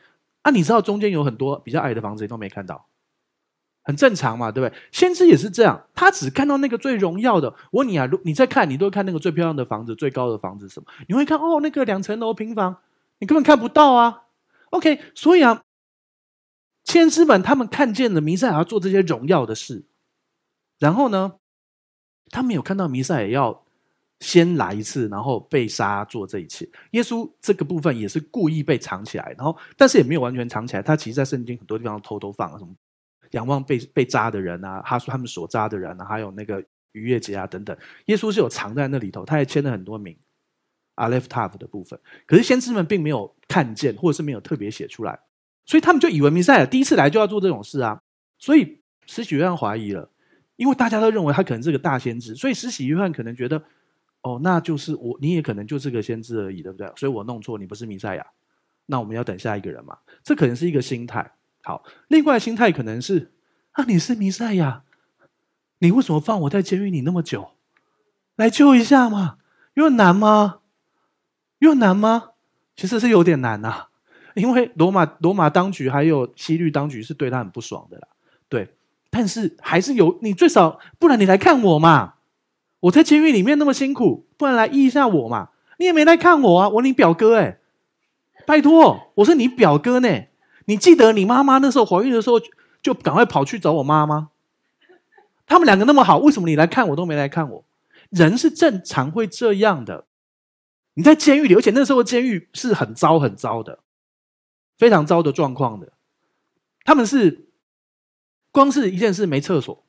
啊，你知道中间有很多比较矮的房子，你都没看到，很正常嘛，对不对？先知也是这样，他只看到那个最荣耀的。我问你啊，如你在看，你都会看那个最漂亮的房子，最高的房子什么？你会看哦，那个两层楼平房，你根本看不到啊。OK，所以啊，先知们他们看见了弥赛亚做这些荣耀的事，然后呢？他没有看到弥赛亚要先来一次，然后被杀做这一切。耶稣这个部分也是故意被藏起来，然后但是也没有完全藏起来。他其实，在圣经很多地方偷偷放了什么仰望被被扎的人啊，他说他们所扎的人啊，还有那个逾越节啊等等。耶稣是有藏在那里头，他还签了很多名。阿列夫塔夫的部分，可是先知们并没有看见，或者是没有特别写出来，所以他们就以为弥赛亚第一次来就要做这种事啊。所以施洗约翰怀疑了。因为大家都认为他可能是个大先知，所以施洗约翰可能觉得，哦，那就是我，你也可能就是个先知而已，对不对？所以我弄错，你不是弥赛亚，那我们要等下一个人嘛？这可能是一个心态。好，另外心态可能是，啊，你是弥赛亚，你为什么放我在监狱里那么久？来救一下嘛？又难吗？有点难吗？其实是有点难呐、因为罗马罗马当局还有西律当局是对他很不爽的啦，但是还是有你最少，不然你来看我嘛！我在监狱里面那么辛苦，不然来医一下我嘛！你也没来看我啊，我你表哥哎，拜托，我是你表哥呢。你记得你妈妈那时候怀孕的时候，就赶快跑去找我妈吗？他们两个那么好，为什么你来看我都没来看我？人是正常会这样的。你在监狱里，而且那时候监狱是很糟很糟的，非常糟的状况的。他们是。光是一件事没厕所，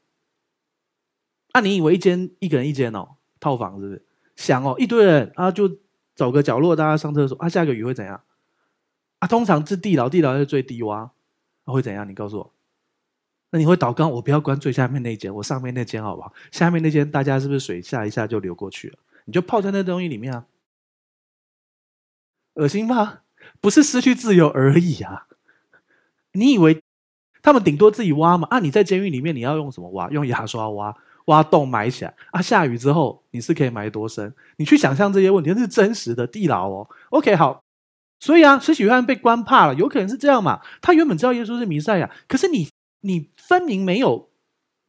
啊，你以为一间一个人一间哦，套房是不是？想哦，一堆人啊，就找个角落大家上厕所啊，下个雨会怎样？啊，通常是地牢，地牢是最低洼，啊，会怎样？你告诉我，那你会祷告，我不要关最下面那间，我上面那间好不好？下面那间大家是不是水下一下就流过去了？你就泡在那东西里面啊，恶心吗？不是失去自由而已啊，你以为？他们顶多自己挖嘛啊！你在监狱里面，你要用什么挖？用牙刷挖，挖洞埋起来啊！下雨之后，你是可以埋多深？你去想象这些问题，那是真实的地牢哦。OK，好，所以啊，施洗约翰被关怕了，有可能是这样嘛？他原本知道耶稣是弥赛亚，可是你你分明没有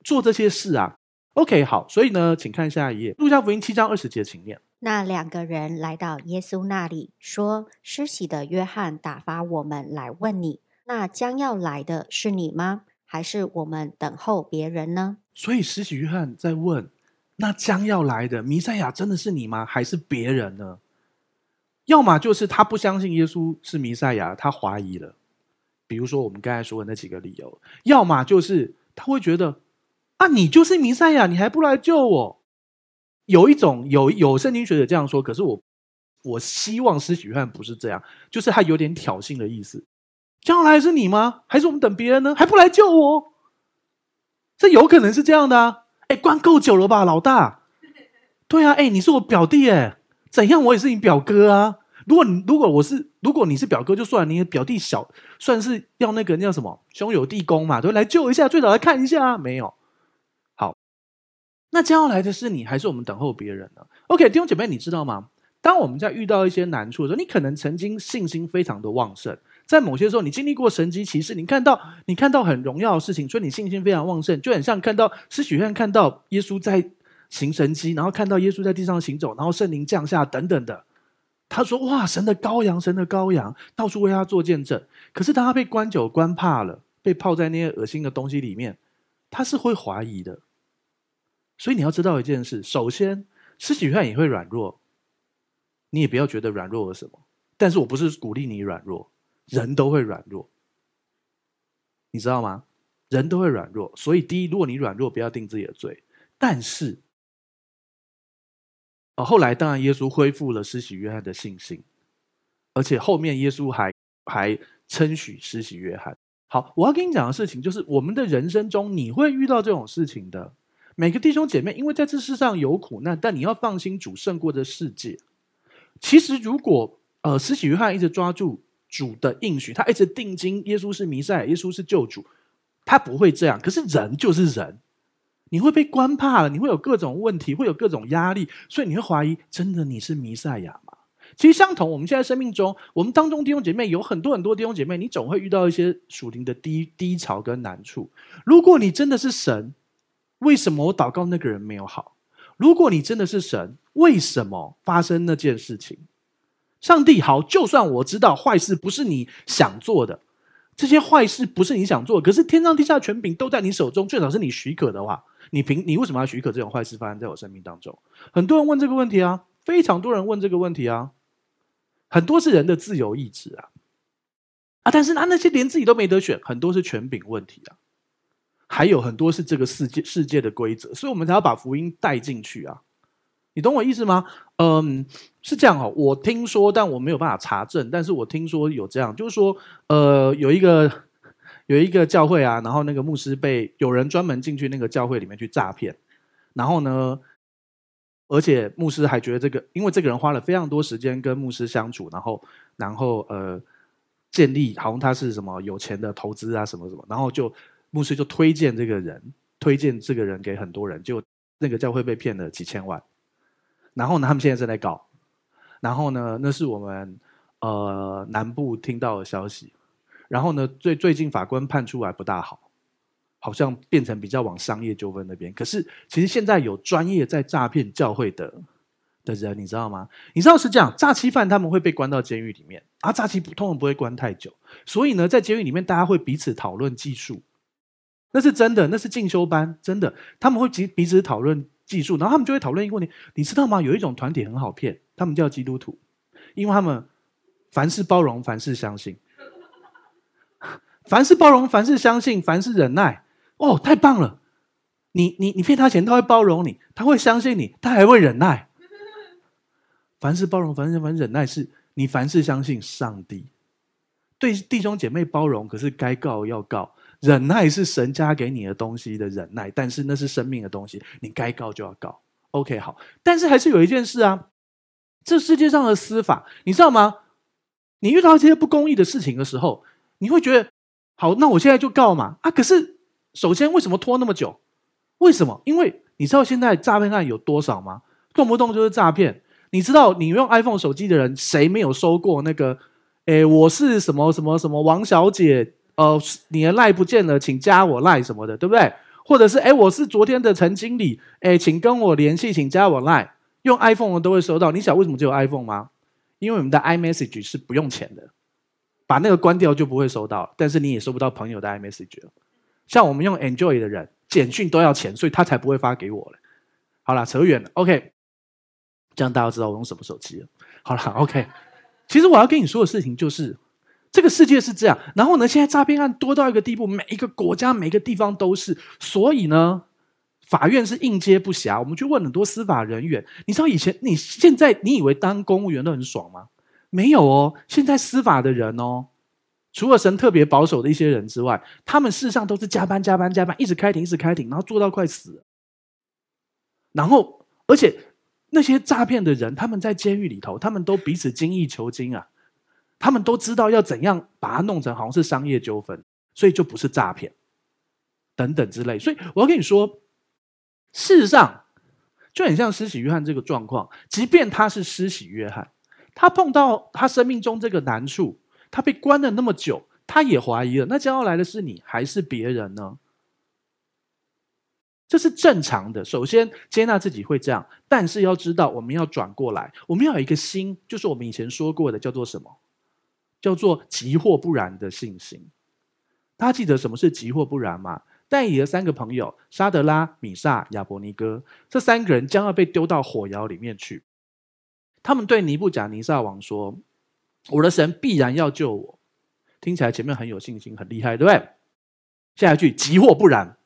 做这些事啊。OK，好，所以呢，请看下一页，路加福音七章二十节，请念。那两个人来到耶稣那里，说：“施洗的约翰打发我们来问你。”那将要来的是你吗？还是我们等候别人呢？所以施洗约翰在问：那将要来的弥赛亚真的是你吗？还是别人呢？要么就是他不相信耶稣是弥赛亚，他怀疑了。比如说我们刚才说的那几个理由。要么就是他会觉得：啊，你就是弥赛亚，你还不来救我？有一种有有圣经学者这样说，可是我我希望施洗约翰不是这样，就是他有点挑衅的意思。将来是你吗？还是我们等别人呢？还不来救我？这有可能是这样的啊！哎，关够久了吧，老大？对啊，哎，你是我表弟哎，怎样我也是你表哥啊。如果你如果我是如果你是表哥就算了，你的表弟小，算是要那个那叫什么兄友弟恭嘛，对，来救一下，最早来看一下啊。没有。好，那将要来的是你，还是我们等候别人呢？OK，弟兄姐妹，你知道吗？当我们在遇到一些难处的时候，你可能曾经信心非常的旺盛。在某些时候，你经历过神迹奇事，你看到你看到很荣耀的事情，所以你信心非常旺盛，就很像看到施洗约翰看到耶稣在行神迹，然后看到耶稣在地上行走，然后圣灵降下等等的。他说：“哇，神的羔羊，神的羔羊，到处为他做见证。”可是当他被关久、关怕了，被泡在那些恶心的东西里面，他是会怀疑的。所以你要知道一件事：首先，施洗约翰也会软弱，你也不要觉得软弱了什么。但是我不是鼓励你软弱。人都会软弱，你知道吗？人都会软弱，所以第一，如果你软弱，不要定自己的罪。但是，哦，后来当然耶稣恢复了施洗约翰的信心，而且后面耶稣还还称许施洗约翰。好，我要跟你讲的事情就是，我们的人生中你会遇到这种事情的。每个弟兄姐妹，因为在这世上有苦难，但你要放心，主胜过这世界。其实，如果呃，施洗约翰一直抓住。主的应许，他一直定睛，耶稣是弥赛亚，耶稣是救主，他不会这样。可是人就是人，你会被关怕了，你会有各种问题，会有各种压力，所以你会怀疑：真的你是弥赛亚吗？其实相同，我们现在生命中，我们当中弟兄姐妹有很多很多弟兄姐妹，你总会遇到一些属灵的低低潮跟难处。如果你真的是神，为什么我祷告那个人没有好？如果你真的是神，为什么发生那件事情？上帝好，就算我知道坏事不是你想做的，这些坏事不是你想做，可是天上地下权柄都在你手中，最少是你许可的话，你凭你为什么要许可这种坏事发生在我生命当中？很多人问这个问题啊，非常多人问这个问题啊，很多是人的自由意志啊，啊，但是那那些连自己都没得选，很多是权柄问题啊，还有很多是这个世界世界的规则，所以我们才要把福音带进去啊。你懂我意思吗？嗯，是这样哦。我听说，但我没有办法查证。但是我听说有这样，就是说，呃，有一个有一个教会啊，然后那个牧师被有人专门进去那个教会里面去诈骗，然后呢，而且牧师还觉得这个，因为这个人花了非常多时间跟牧师相处，然后然后呃，建立好像他是什么有钱的投资啊什么什么，然后就牧师就推荐这个人，推荐这个人给很多人，就那个教会被骗了几千万。然后呢，他们现在正在搞。然后呢，那是我们呃南部听到的消息。然后呢，最最近法官判出来不大好，好像变成比较往商业纠纷那边。可是其实现在有专业在诈骗教会的的人，你知道吗？你知道是这样，诈欺犯他们会被关到监狱里面，啊，诈欺通常不会关太久。所以呢，在监狱里面，大家会彼此讨论技术，那是真的，那是进修班，真的，他们会彼彼此讨论。技术，然后他们就会讨论一个问题，你知道吗？有一种团体很好骗，他们叫基督徒，因为他们凡事包容，凡事相信，<laughs> 凡事包容，凡事相信，凡事忍耐。哦，太棒了！你你你骗他钱，他会包容你，他会相信你，他还会忍耐。凡事包容，凡事凡事忍耐，是你凡事相信上帝，对弟兄姐妹包容，可是该告要告。忍耐是神加给你的东西的忍耐，但是那是生命的东西，你该告就要告。OK，好，但是还是有一件事啊，这世界上的司法，你知道吗？你遇到这些不公义的事情的时候，你会觉得，好，那我现在就告嘛。啊，可是首先为什么拖那么久？为什么？因为你知道现在诈骗案有多少吗？动不动就是诈骗。你知道你用 iPhone 手机的人，谁没有收过那个？诶，我是什么什么什么王小姐。呃，你的赖不见了，请加我赖什么的，对不对？或者是哎，我是昨天的陈经理，哎，请跟我联系，请加我赖。用 iPhone 的都会收到。你想为什么只有 iPhone 吗？因为我们的 iMessage 是不用钱的，把那个关掉就不会收到。但是你也收不到朋友的 iMessage。像我们用 Enjoy 的人，简讯都要钱，所以他才不会发给我了。好了，扯远了。OK，这样大家知道我用什么手机了。好了，OK。其实我要跟你说的事情就是。这个世界是这样，然后呢，现在诈骗案多到一个地步，每一个国家、每个地方都是，所以呢，法院是应接不暇。我们去问很多司法人员，你知道以前、你现在，你以为当公务员都很爽吗？没有哦，现在司法的人哦，除了神特别保守的一些人之外，他们事实上都是加班、加班、加班，一直开庭、一直开庭，然后做到快死。然后，而且那些诈骗的人，他们在监狱里头，他们都彼此精益求精啊，他们都知道要怎样把它弄成好像是商业纠纷，所以就不是诈骗。等等之类，所以我要跟你说，事实上就很像施洗约翰这个状况。即便他是施洗约翰，他碰到他生命中这个难处，他被关了那么久，他也怀疑了：那将要来的是你还是别人呢？这是正常的。首先接纳自己会这样，但是要知道，我们要转过来，我们要有一个心，就是我们以前说过的，叫做什么？叫做急或不然的信心。大家记得什么是急或不然吗？但以的三个朋友沙德拉、米煞、亚伯尼哥，这三个人将要被丢到火窑里面去。他们对尼布甲尼撒王说：“我的神必然要救我。”听起来前面很有信心，很厉害，对不对？下一句：“急或不然，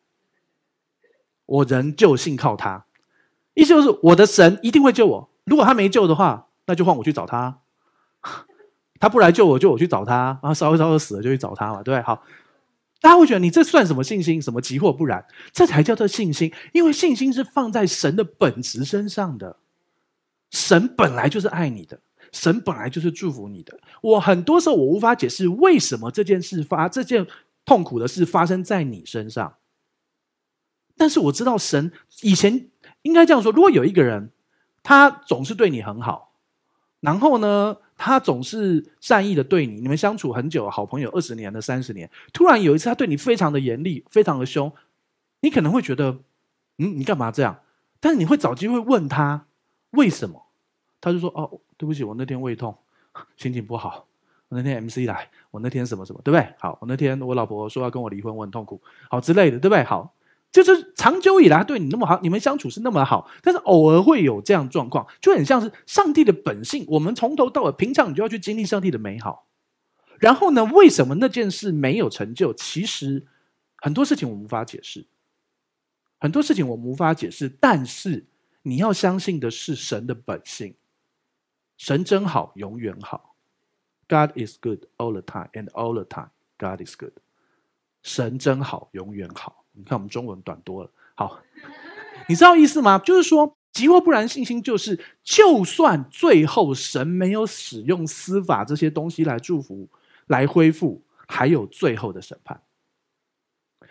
我仍旧信靠他。”意思就是我的神一定会救我。如果他没救的话，那就换我去找他。他不来救我，就我去找他。然后烧一烧就死了，就去找他嘛，对不对？好。大家会觉得你这算什么信心？什么急或不然？这才叫做信心，因为信心是放在神的本质身上的。神本来就是爱你的，神本来就是祝福你的。我很多时候我无法解释为什么这件事发，这件痛苦的事发生在你身上。但是我知道神以前应该这样说：如果有一个人，他总是对你很好，然后呢，他总是善意的对你，你们相处很久，好朋友二十年的三十年，突然有一次他对你非常的严厉，非常的凶，你可能会觉得，嗯，你干嘛这样？但是你会找机会问他为什么，他就说，哦，对不起，我那天胃痛，<laughs> 心情不好，我那天 MC 来，我那天什么什么，对不对？好，我那天我老婆说要跟我离婚，我很痛苦，好之类的，对不对？好。就是长久以来对你那么好，你们相处是那么好，但是偶尔会有这样状况，就很像是上帝的本性。我们从头到尾，平常你就要去经历上帝的美好。然后呢，为什么那件事没有成就？其实很多事情我们无法解释，很多事情我们无法解释。但是你要相信的是神的本性，神真好，永远好。God is good all the time, and all the time, God is good。神真好，永远好。你看，我们中文短多了。好，你知道意思吗？就是说，即或不然，信心就是，就算最后神没有使用司法这些东西来祝福、来恢复，还有最后的审判，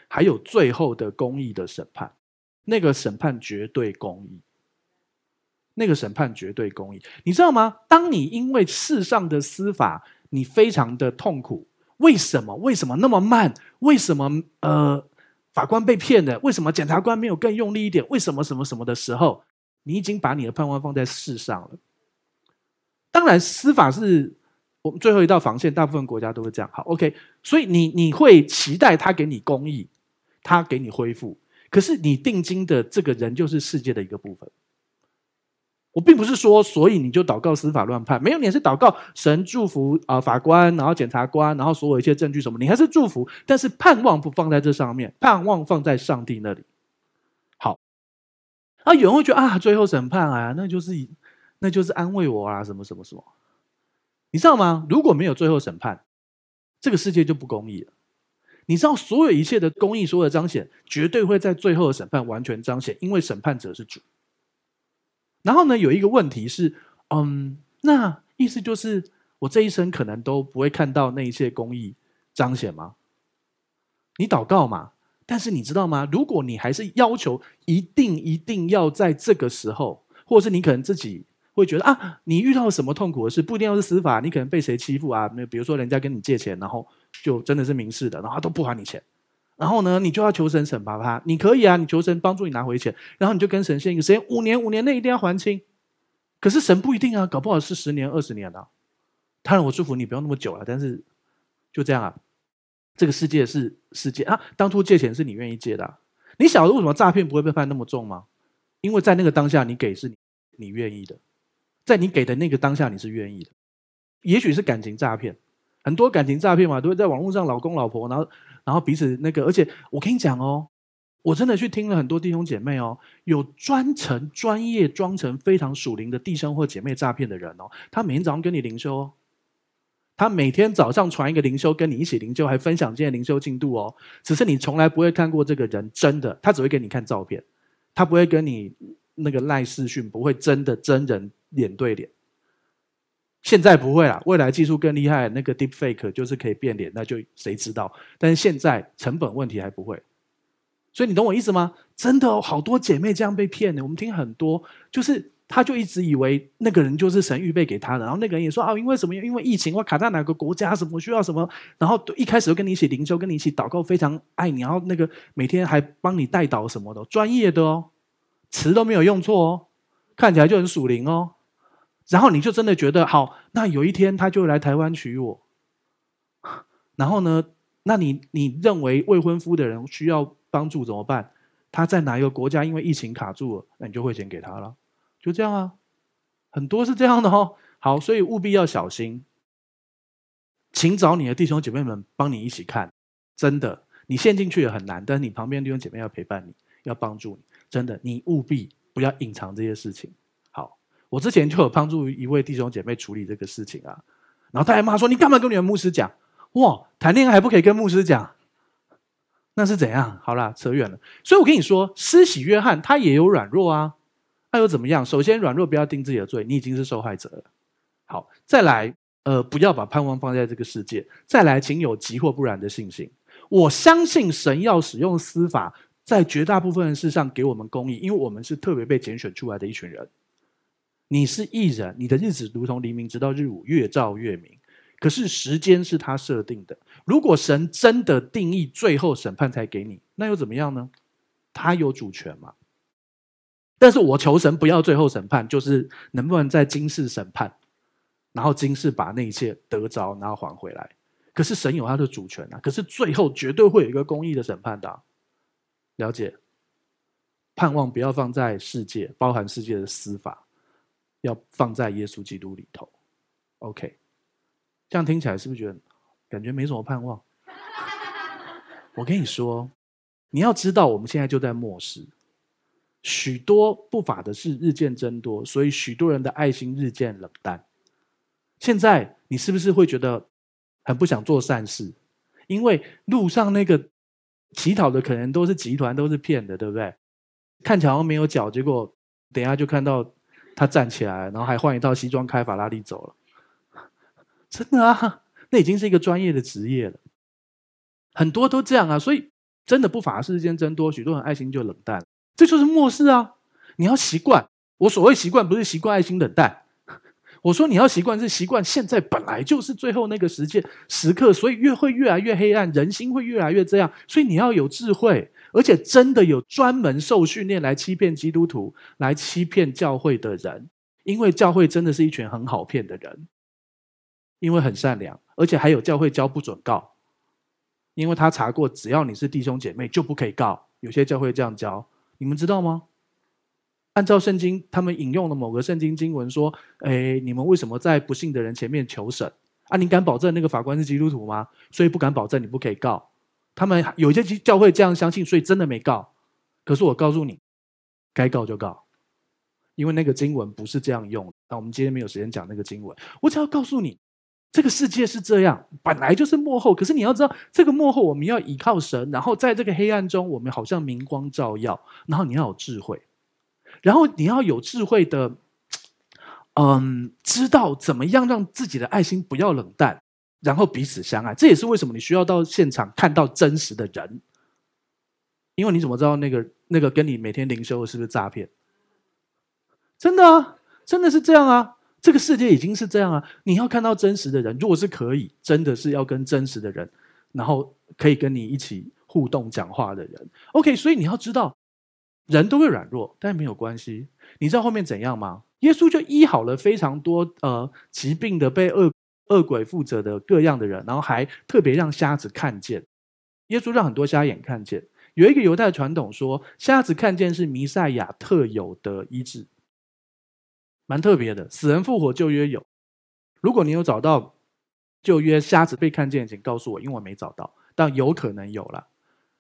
还有最后的公义的审判。那个审判绝对公义，那个审判绝对公义。你知道吗？当你因为世上的司法，你非常的痛苦，为什么？为什么那么慢？为什么？呃。法官被骗了，为什么检察官没有更用力一点？为什么什么什么的时候，你已经把你的判官放在世上了。当然，司法是我们最后一道防线，大部分国家都会这样。好，OK，所以你你会期待他给你公益，他给你恢复，可是你定金的这个人就是世界的一个部分。我并不是说，所以你就祷告司法乱判，没有，你是祷告神祝福啊、法官，然后检察官，然后所有一些证据什么，你还是祝福，但是盼望不放在这上面，盼望放在上帝那里。好，啊，有人会觉得啊，最后审判啊，那就是那就是安慰我啊，什么什么什么，你知道吗？如果没有最后审判，这个世界就不公义了。你知道，所有一切的公义，所有的彰显，绝对会在最后的审判完全彰显，因为审判者是主。然后呢，有一个问题是，嗯，那意思就是我这一生可能都不会看到那一切公益彰显吗？你祷告嘛，但是你知道吗？如果你还是要求一定一定要在这个时候，或者是你可能自己会觉得啊，你遇到什么痛苦的事，不一定要是司法，你可能被谁欺负啊？那比如说人家跟你借钱，然后就真的是民事的，然后他都不还你钱。然后呢，你就要求神惩罚他。你可以啊，你求神帮助你拿回钱，然后你就跟神献一个时间，五年，五年内一定要还清。可是神不一定啊，搞不好是十年、二十年啊。当然，我祝福你不用那么久了，但是就这样啊。这个世界是世界啊，当初借钱是你愿意借的。你晓得为什么诈骗不会被判那么重吗？因为在那个当下，你给是你你愿意的，在你给的那个当下，你是愿意的。也许是感情诈骗，很多感情诈骗嘛，都会在网络上，老公老婆，然后。然后彼此那个，而且我跟你讲哦，我真的去听了很多弟兄姐妹哦，有专程专业装成非常属灵的弟兄或姐妹诈骗的人哦，他每天早上跟你灵修哦，他每天早上传一个灵修，跟你一起灵修，还分享今天灵修进度哦。只是你从来不会看过这个人真的，他只会给你看照片，他不会跟你那个赖视讯，不会真的真人脸对脸。现在不会啦，未来技术更厉害，那个 Deep Fake 就是可以变脸，那就谁知道？但是现在成本问题还不会。所以你懂我意思吗？真的哦，好多姐妹这样被骗的。我们听很多，就是他就一直以为那个人就是神预备给他的，然后那个人也说啊，因为什么？因为疫情，我卡在哪个国家？什么需要什么？然后一开始就跟你一起灵修，跟你一起祷告，非常爱你，然后那个每天还帮你带祷什么的，专业的哦，词都没有用错哦，看起来就很属灵哦。然后你就真的觉得好，那有一天他就来台湾娶我。然后呢，那你你认为未婚夫的人需要？帮助怎么办？他在哪一个国家？因为疫情卡住了，那你就汇钱给他了，就这样啊。很多是这样的哦。好，所以务必要小心，请找你的弟兄姐妹们帮你一起看。真的，你陷进去也很难，但是你旁边弟兄姐妹要陪伴你，要帮助你。真的，你务必不要隐藏这些事情。我之前就有帮助一位弟兄姐妹处理这个事情啊，然后他还骂说：“你干嘛跟你们牧师讲？哇，谈恋爱还不可以跟牧师讲？”那是怎样？好啦，扯远了。所以我跟你说，施洗约翰他也有软弱啊，那又怎么样？首先，软弱不要定自己的罪，你已经是受害者了。好，再来，呃，不要把盼望放在这个世界。再来，请有急或不然的信心。我相信神要使用司法，在绝大部分的事上给我们公义，因为我们是特别被拣选出来的一群人。你是义人，你的日子如同黎明，直到日午，越照越明。可是时间是他设定的。如果神真的定义最后审判才给你，那又怎么样呢？他有主权嘛？但是我求神不要最后审判，就是能不能在今世审判，然后今世把那一切得着，然后还回来。可是神有他的主权啊！可是最后绝对会有一个公义的审判的啊。了解？盼望不要放在世界，包含世界的司法，要放在耶稣基督里头。OK。这样听起来是不是觉得感觉没什么盼望？<laughs> 我跟你说，你要知道，我们现在就在末世，许多不法的事日渐增多，所以许多人的爱心日渐冷淡。现在你是不是会觉得很不想做善事？因为路上那个乞讨的可能都是集团，都是骗的，对不对？看起来好像没有脚，结果等一下就看到他站起来，然后还换一套西装，开法拉利走了。<laughs> 真的啊，那已经是一个专业的职业了，很多都这样啊，所以真的不法事件增多，许多人爱心就冷淡，这就是末世啊！你要习惯，我所谓习惯不是习惯爱心冷淡，<laughs> 我说你要习惯是习惯现在本来就是最后那个时间时刻，所以越会越来越黑暗，人心会越来越这样，所以你要有智慧，而且真的有专门受训练来欺骗基督徒、来欺骗教会的人，因为教会真的是一群很好骗的人。因为很善良，而且还有教会教不准告，因为他查过，只要你是弟兄姐妹就不可以告。有些教会这样教，你们知道吗？按照圣经，他们引用了某个圣经经文说：“哎，你们为什么在不信的人前面求审？啊，你敢保证那个法官是基督徒吗？所以不敢保证你不可以告。他们有些教会这样相信，所以真的没告。可是我告诉你，该告就告，因为那个经文不是这样用。那我们今天没有时间讲那个经文，我只要告诉你。这个世界是这样，本来就是幕后。可是你要知道，这个幕后我们要依靠神，然后在这个黑暗中，我们好像明光照耀。然后你要有智慧，然后你要有智慧的，嗯，知道怎么样让自己的爱心不要冷淡，然后彼此相爱。这也是为什么你需要到现场看到真实的人，因为你怎么知道那个那个跟你每天灵修的是不是诈骗？真的啊，真的是这样啊。这个世界已经是这样啊！你要看到真实的人，如果是可以，真的是要跟真实的人，然后可以跟你一起互动讲话的人。OK，所以你要知道，人都会软弱，但没有关系。你知道后面怎样吗？耶稣就医好了非常多呃疾病的、被恶恶鬼附着的各样的人，然后还特别让瞎子看见。耶稣让很多瞎眼看见。有一个犹太传统说，瞎子看见是弥赛亚特有的医治。蛮特别的，死人复活旧约有。如果你有找到旧约瞎子被看见，请告诉我，因为我没找到，但有可能有了。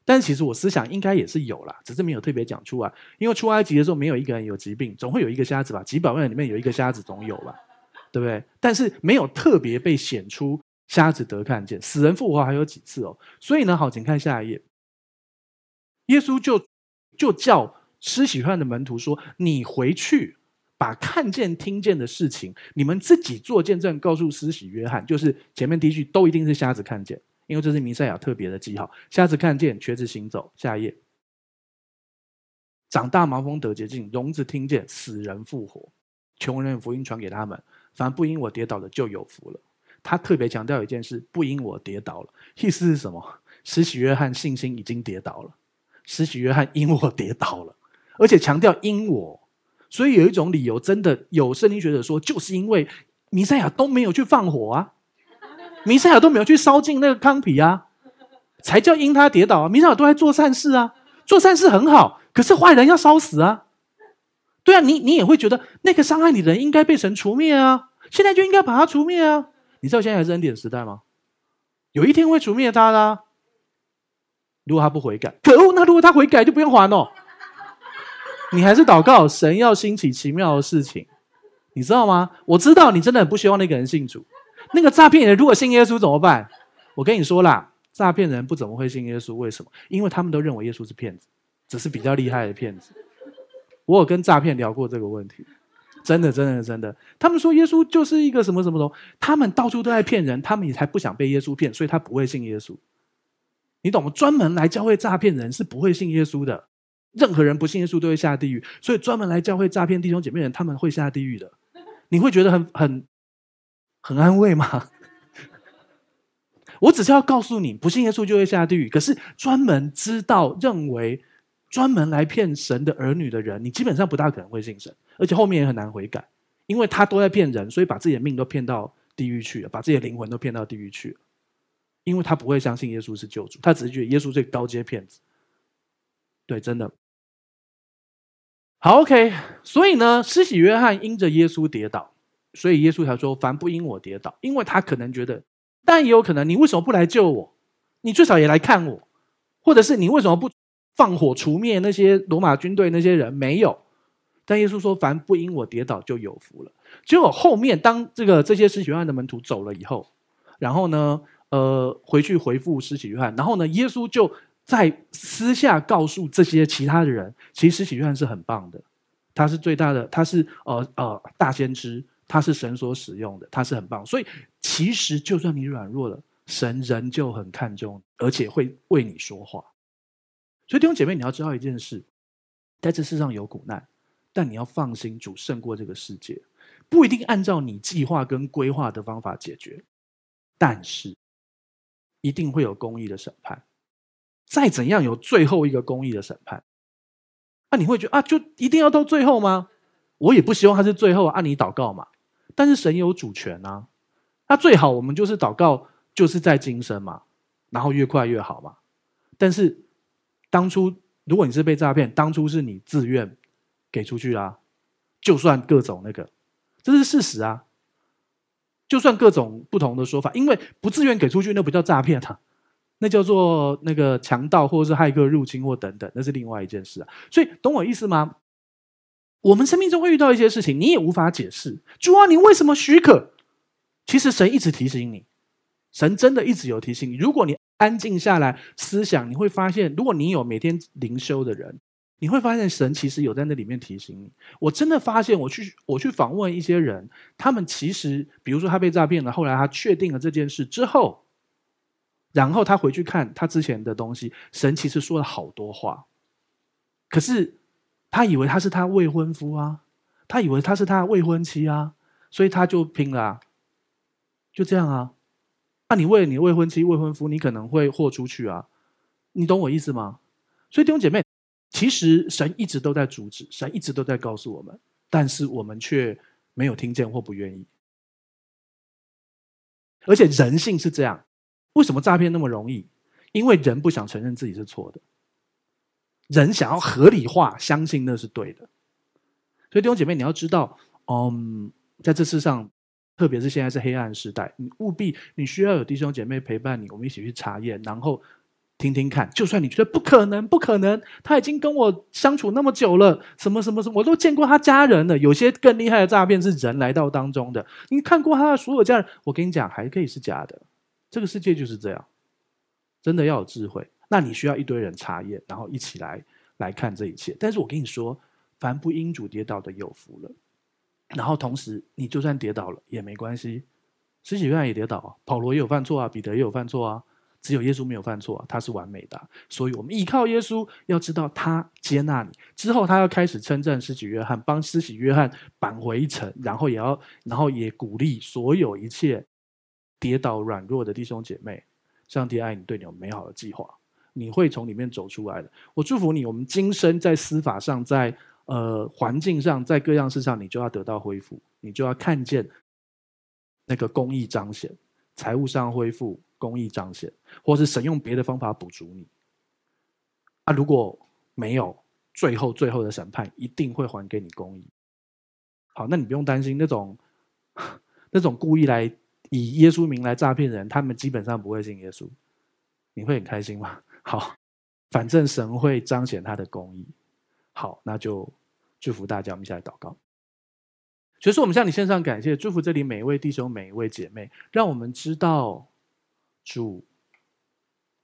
但其实我思想应该也是有啦，只是没有特别讲出来。因为出埃及的时候没有一个人有疾病，总会有一个瞎子吧？几百万人里面有一个瞎子总有吧？对不对？但是没有特别被显出瞎子得看见，死人复活还有几次哦。所以呢，好，请看下一页。耶稣就就叫施洗约翰的门徒说：“你回去把看见、听见的事情，你们自己做见证，告诉施洗约翰。就是前面第一句都一定是瞎子看见，因为这是弥赛亚特别的记号。瞎子看见，瘸子行走。下一页，长大麻风得洁净，聋子听见，死人复活，穷人福音传给他们。凡不因我跌倒的，就有福了。他特别强调一件事：不因我跌倒了，意思是什么？施洗约翰信心已经跌倒了。”施洗约翰因我跌倒了，而且强调因我，所以有一种理由，真的有圣经学者说，就是因为弥赛亚都没有去放火啊，弥赛亚都没有去烧尽那个糠皮啊，才叫因他跌倒啊。弥赛亚都在做善事啊，做善事很好，可是坏人要烧死啊。对啊，你你也会觉得那个伤害你的人应该被神除灭啊，现在就应该把他除灭啊。你知道现在还是恩典时代吗？有一天会除灭他的。如果他不悔改，可恶！那如果他悔改，就不用还哦。你还是祷告，神要兴起奇妙的事情，你知道吗？我知道你真的很不希望那个人信主。那个诈骗人如果信耶稣怎么办？我跟你说啦，诈骗人不怎么会信耶稣。为什么？因为他们都认为耶稣是骗子，只是比较厉害的骗子。我有跟诈骗聊过这个问题，真的，真的，真的。他们说耶稣就是一个什么什么什么，他们到处都在骗人，他们也才不想被耶稣骗，所以他不会信耶稣。你懂吗？专门来教会诈骗人是不会信耶稣的。任何人不信耶稣都会下地狱，所以专门来教会诈骗弟兄姐妹人，他们会下地狱的。你会觉得很很很安慰吗？<laughs> 我只是要告诉你，不信耶稣就会下地狱。可是专门知道认为专门来骗神的儿女的人，你基本上不大可能会信神，而且后面也很难悔改，因为他都在骗人，所以把自己的命都骗到地狱去了，把自己的灵魂都骗到地狱去了。因为他不会相信耶稣是救主，他只是觉得耶稣是高阶骗子。对，真的。好，OK。所以呢，施洗约翰因着耶稣跌倒，所以耶稣才说：“凡不因我跌倒。”因为他可能觉得，但也有可能，你为什么不来救我？你最少也来看我，或者是你为什么不放火除灭那些罗马军队那些人？没有。但耶稣说：“凡不因我跌倒，就有福了。”结果后面，当这个这些施洗约翰的门徒走了以后，然后呢？呃，回去回复施洗约翰，然后呢，耶稣就在私下告诉这些其他的人，其实施洗约翰是很棒的，他是最大的，他是呃呃大先知，他是神所使用的，他是很棒。所以其实就算你软弱了，神仍旧很看重，而且会为你说话。所以弟兄姐妹，你要知道一件事，在这世上有苦难，但你要放心，主胜过这个世界，不一定按照你计划跟规划的方法解决，但是。一定会有公义的审判，再怎样有最后一个公义的审判，那、你会觉得啊，就一定要到最后吗？我也不希望他是最后，按、啊、你祷告嘛。但是神有主权啊，那最好我们就是祷告，就是在今生嘛，然后越快越好嘛。但是当初如果你是被诈骗，当初是你自愿给出去啊，就算各种那个，这是事实啊。就算各种不同的说法，因为不自愿给出去，那不叫诈骗啊，<laughs> 那叫做那个强盗或者是骇客入侵或等等，那是另外一件事啊。所以懂我意思吗？我们生命中会遇到一些事情，你也无法解释。主啊，你为什么许可？其实神一直提醒你，神真的一直有提醒你。如果你安静下来思想，你会发现，如果你有每天灵修的人。你会发现神其实有在那里面提醒你。我真的发现，我去我去访问一些人，他们其实，比如说他被诈骗了，后来他确定了这件事之后，然后他回去看他之前的东西，神其实说了好多话，可是他以为他是他未婚夫啊，他以为他是他未婚妻啊，所以他就拼了啊，就这样啊。那你为了你未婚妻、未婚夫，你可能会豁出去啊，你懂我意思吗？所以弟兄姐妹。其实神一直都在阻止，神一直都在告诉我们，但是我们却没有听见或不愿意。而且人性是这样，为什么诈骗那么容易？因为人不想承认自己是错的，人想要合理化，相信那是对的。所以弟兄姐妹，你要知道，嗯，在这世上，特别是现在是黑暗时代，你务必你需要有弟兄姐妹陪伴你，我们一起去查验，然后听听看，就算你觉得不可能，不可能，他已经跟我相处那么久了，什么什么什么，我都见过他家人了。有些更厉害的诈骗是人来到当中的，你看过他的所有家人，我跟你讲，还可以是假的。这个世界就是这样，真的要有智慧。那你需要一堆人查验，然后一起来来看这一切。但是我跟你说，凡不因主跌倒的有福了。然后同时，你就算跌倒了也没关系，施洗约翰也跌倒啊，保罗也有犯错啊，彼得也有犯错啊。只有耶稣没有犯错，他是完美的，所以我们依靠耶稣，要知道他接纳你之后，他要开始称赞施洗约翰，帮施洗约翰扳回一城，然后也要，然后也鼓励所有一切跌倒软弱的弟兄姐妹，上帝爱你，对你有美好的计划，你会从里面走出来的。我祝福你，我们今生在司法上，在呃环境上，在各样事上，你就要得到恢复，你就要看见那个公义彰显，财务上恢复。公义彰显，或是神用别的方法补足你。啊，如果没有，最后最后的审判一定会还给你公义。好，那你不用担心那种那种故意来以耶稣名来诈骗人，他们基本上不会信耶稣。你会很开心吗？<laughs> 好，反正神会彰显他的公义。好，那就祝福大家，我们一起来祷告。所以说，我们向你献上感谢，祝福这里每一位弟兄、每一位姐妹，让我们知道。主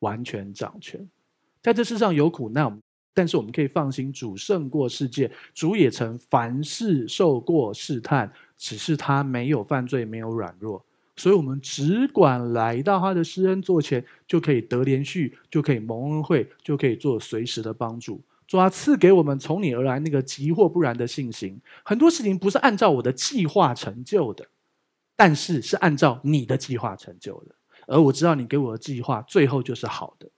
完全掌权，在这世上有苦难，但是我们可以放心，主胜过世界，主也曾凡事受过试探，只是他没有犯罪，没有软弱，所以我们只管来到他的施恩座前，就可以得连续，就可以蒙恩惠，就可以做随时的帮助。主啊，赐给我们从你而来那个急或不然的信心。很多事情不是按照我的计划成就的，但是是按照你的计划成就的。而我知道你给我的计划最后就是好的，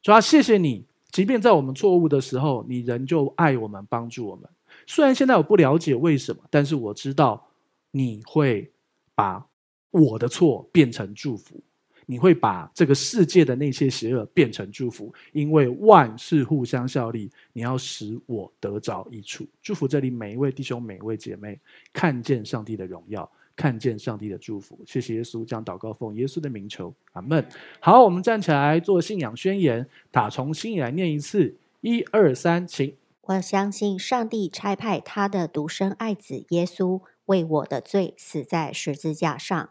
主要谢谢你，即便在我们错误的时候，你仍旧爱我们，帮助我们。虽然现在我不了解为什么，但是我知道你会把我的错变成祝福，你会把这个世界的那些邪恶变成祝福，因为万事互相效力，你要使我得着益处。祝福这里每一位弟兄、每一位姐妹，看见上帝的荣耀。看见上帝的祝福，谢谢耶稣，将祷告奉耶稣的名求，阿门。好，我们站起来做信仰宣言，打从心里来念一次，一二三，请。我相信上帝差派他的独生爱子耶稣为我的罪死在十字架上，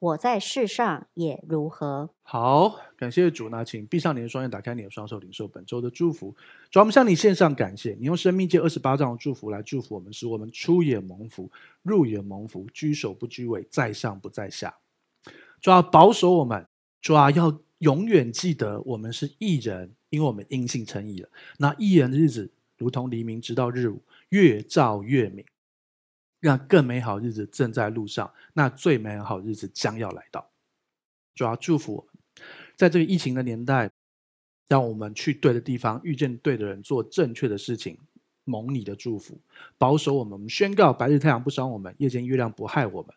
我在世上也如何。好，感谢主。那请闭上你的双眼，打开你的双手，领受本周的祝福。主，我们向你献上感谢。你用生命记二十八章的祝福来祝福我们，使我们出也蒙福，入也蒙福，居首不居尾，在上不在下。主要保守我们，主要要永远记得我们是义人。因为我们因信称义了，那义人的日子如同黎明直到日午，越照越明，让更美好日子正在路上。那最美好日子将要来到。主要祝福我们，在这个疫情的年代，让我们去对的地方，遇见对的人，做正确的事情，蒙你的祝福，保守我们。我们宣告：白日太阳不伤我们，夜间月亮不害我们。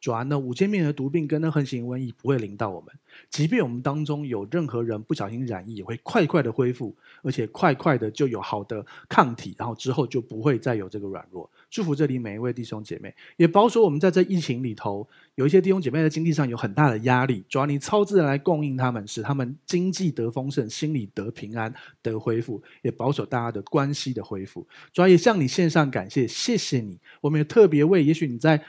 主啊，那五千面的毒病跟那横行瘟疫不会临到我们。即便我们当中有任何人不小心染疫，也会快快的恢复，而且快快的就有好的抗体，然后之后就不会再有这个软弱。祝福这里每一位弟兄姐妹，也保守我们在这疫情里头，有一些弟兄姐妹在经济上有很大的压力。主要，你超自然来供应他们，使他们经济得丰盛，心里得平安，得恢复，也保守大家的关系的恢复。主要，也向你献上感谢，谢谢你。我们也特别为，也许你在。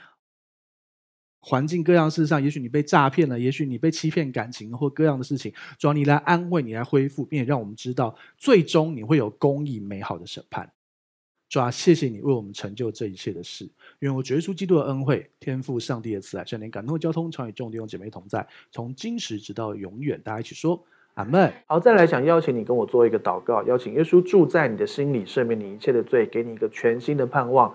环境各样事上，也许你被诈骗了，也许你被欺骗感情或各样的事情，主要你来安慰，你来恢复，并且让我们知道，最终你会有公义美好的审判。主啊，谢谢你为我们成就这一切的事。愿我主耶稣基督的恩惠、天父上帝的慈爱、圣灵感动交通，常与众弟兄姐妹同在，从今时直到永远。大家一起说阿门。好，再来想邀请你跟我做一个祷告，邀请耶稣住在你的心里，赦免你一切的罪，给你一个全新的盼望。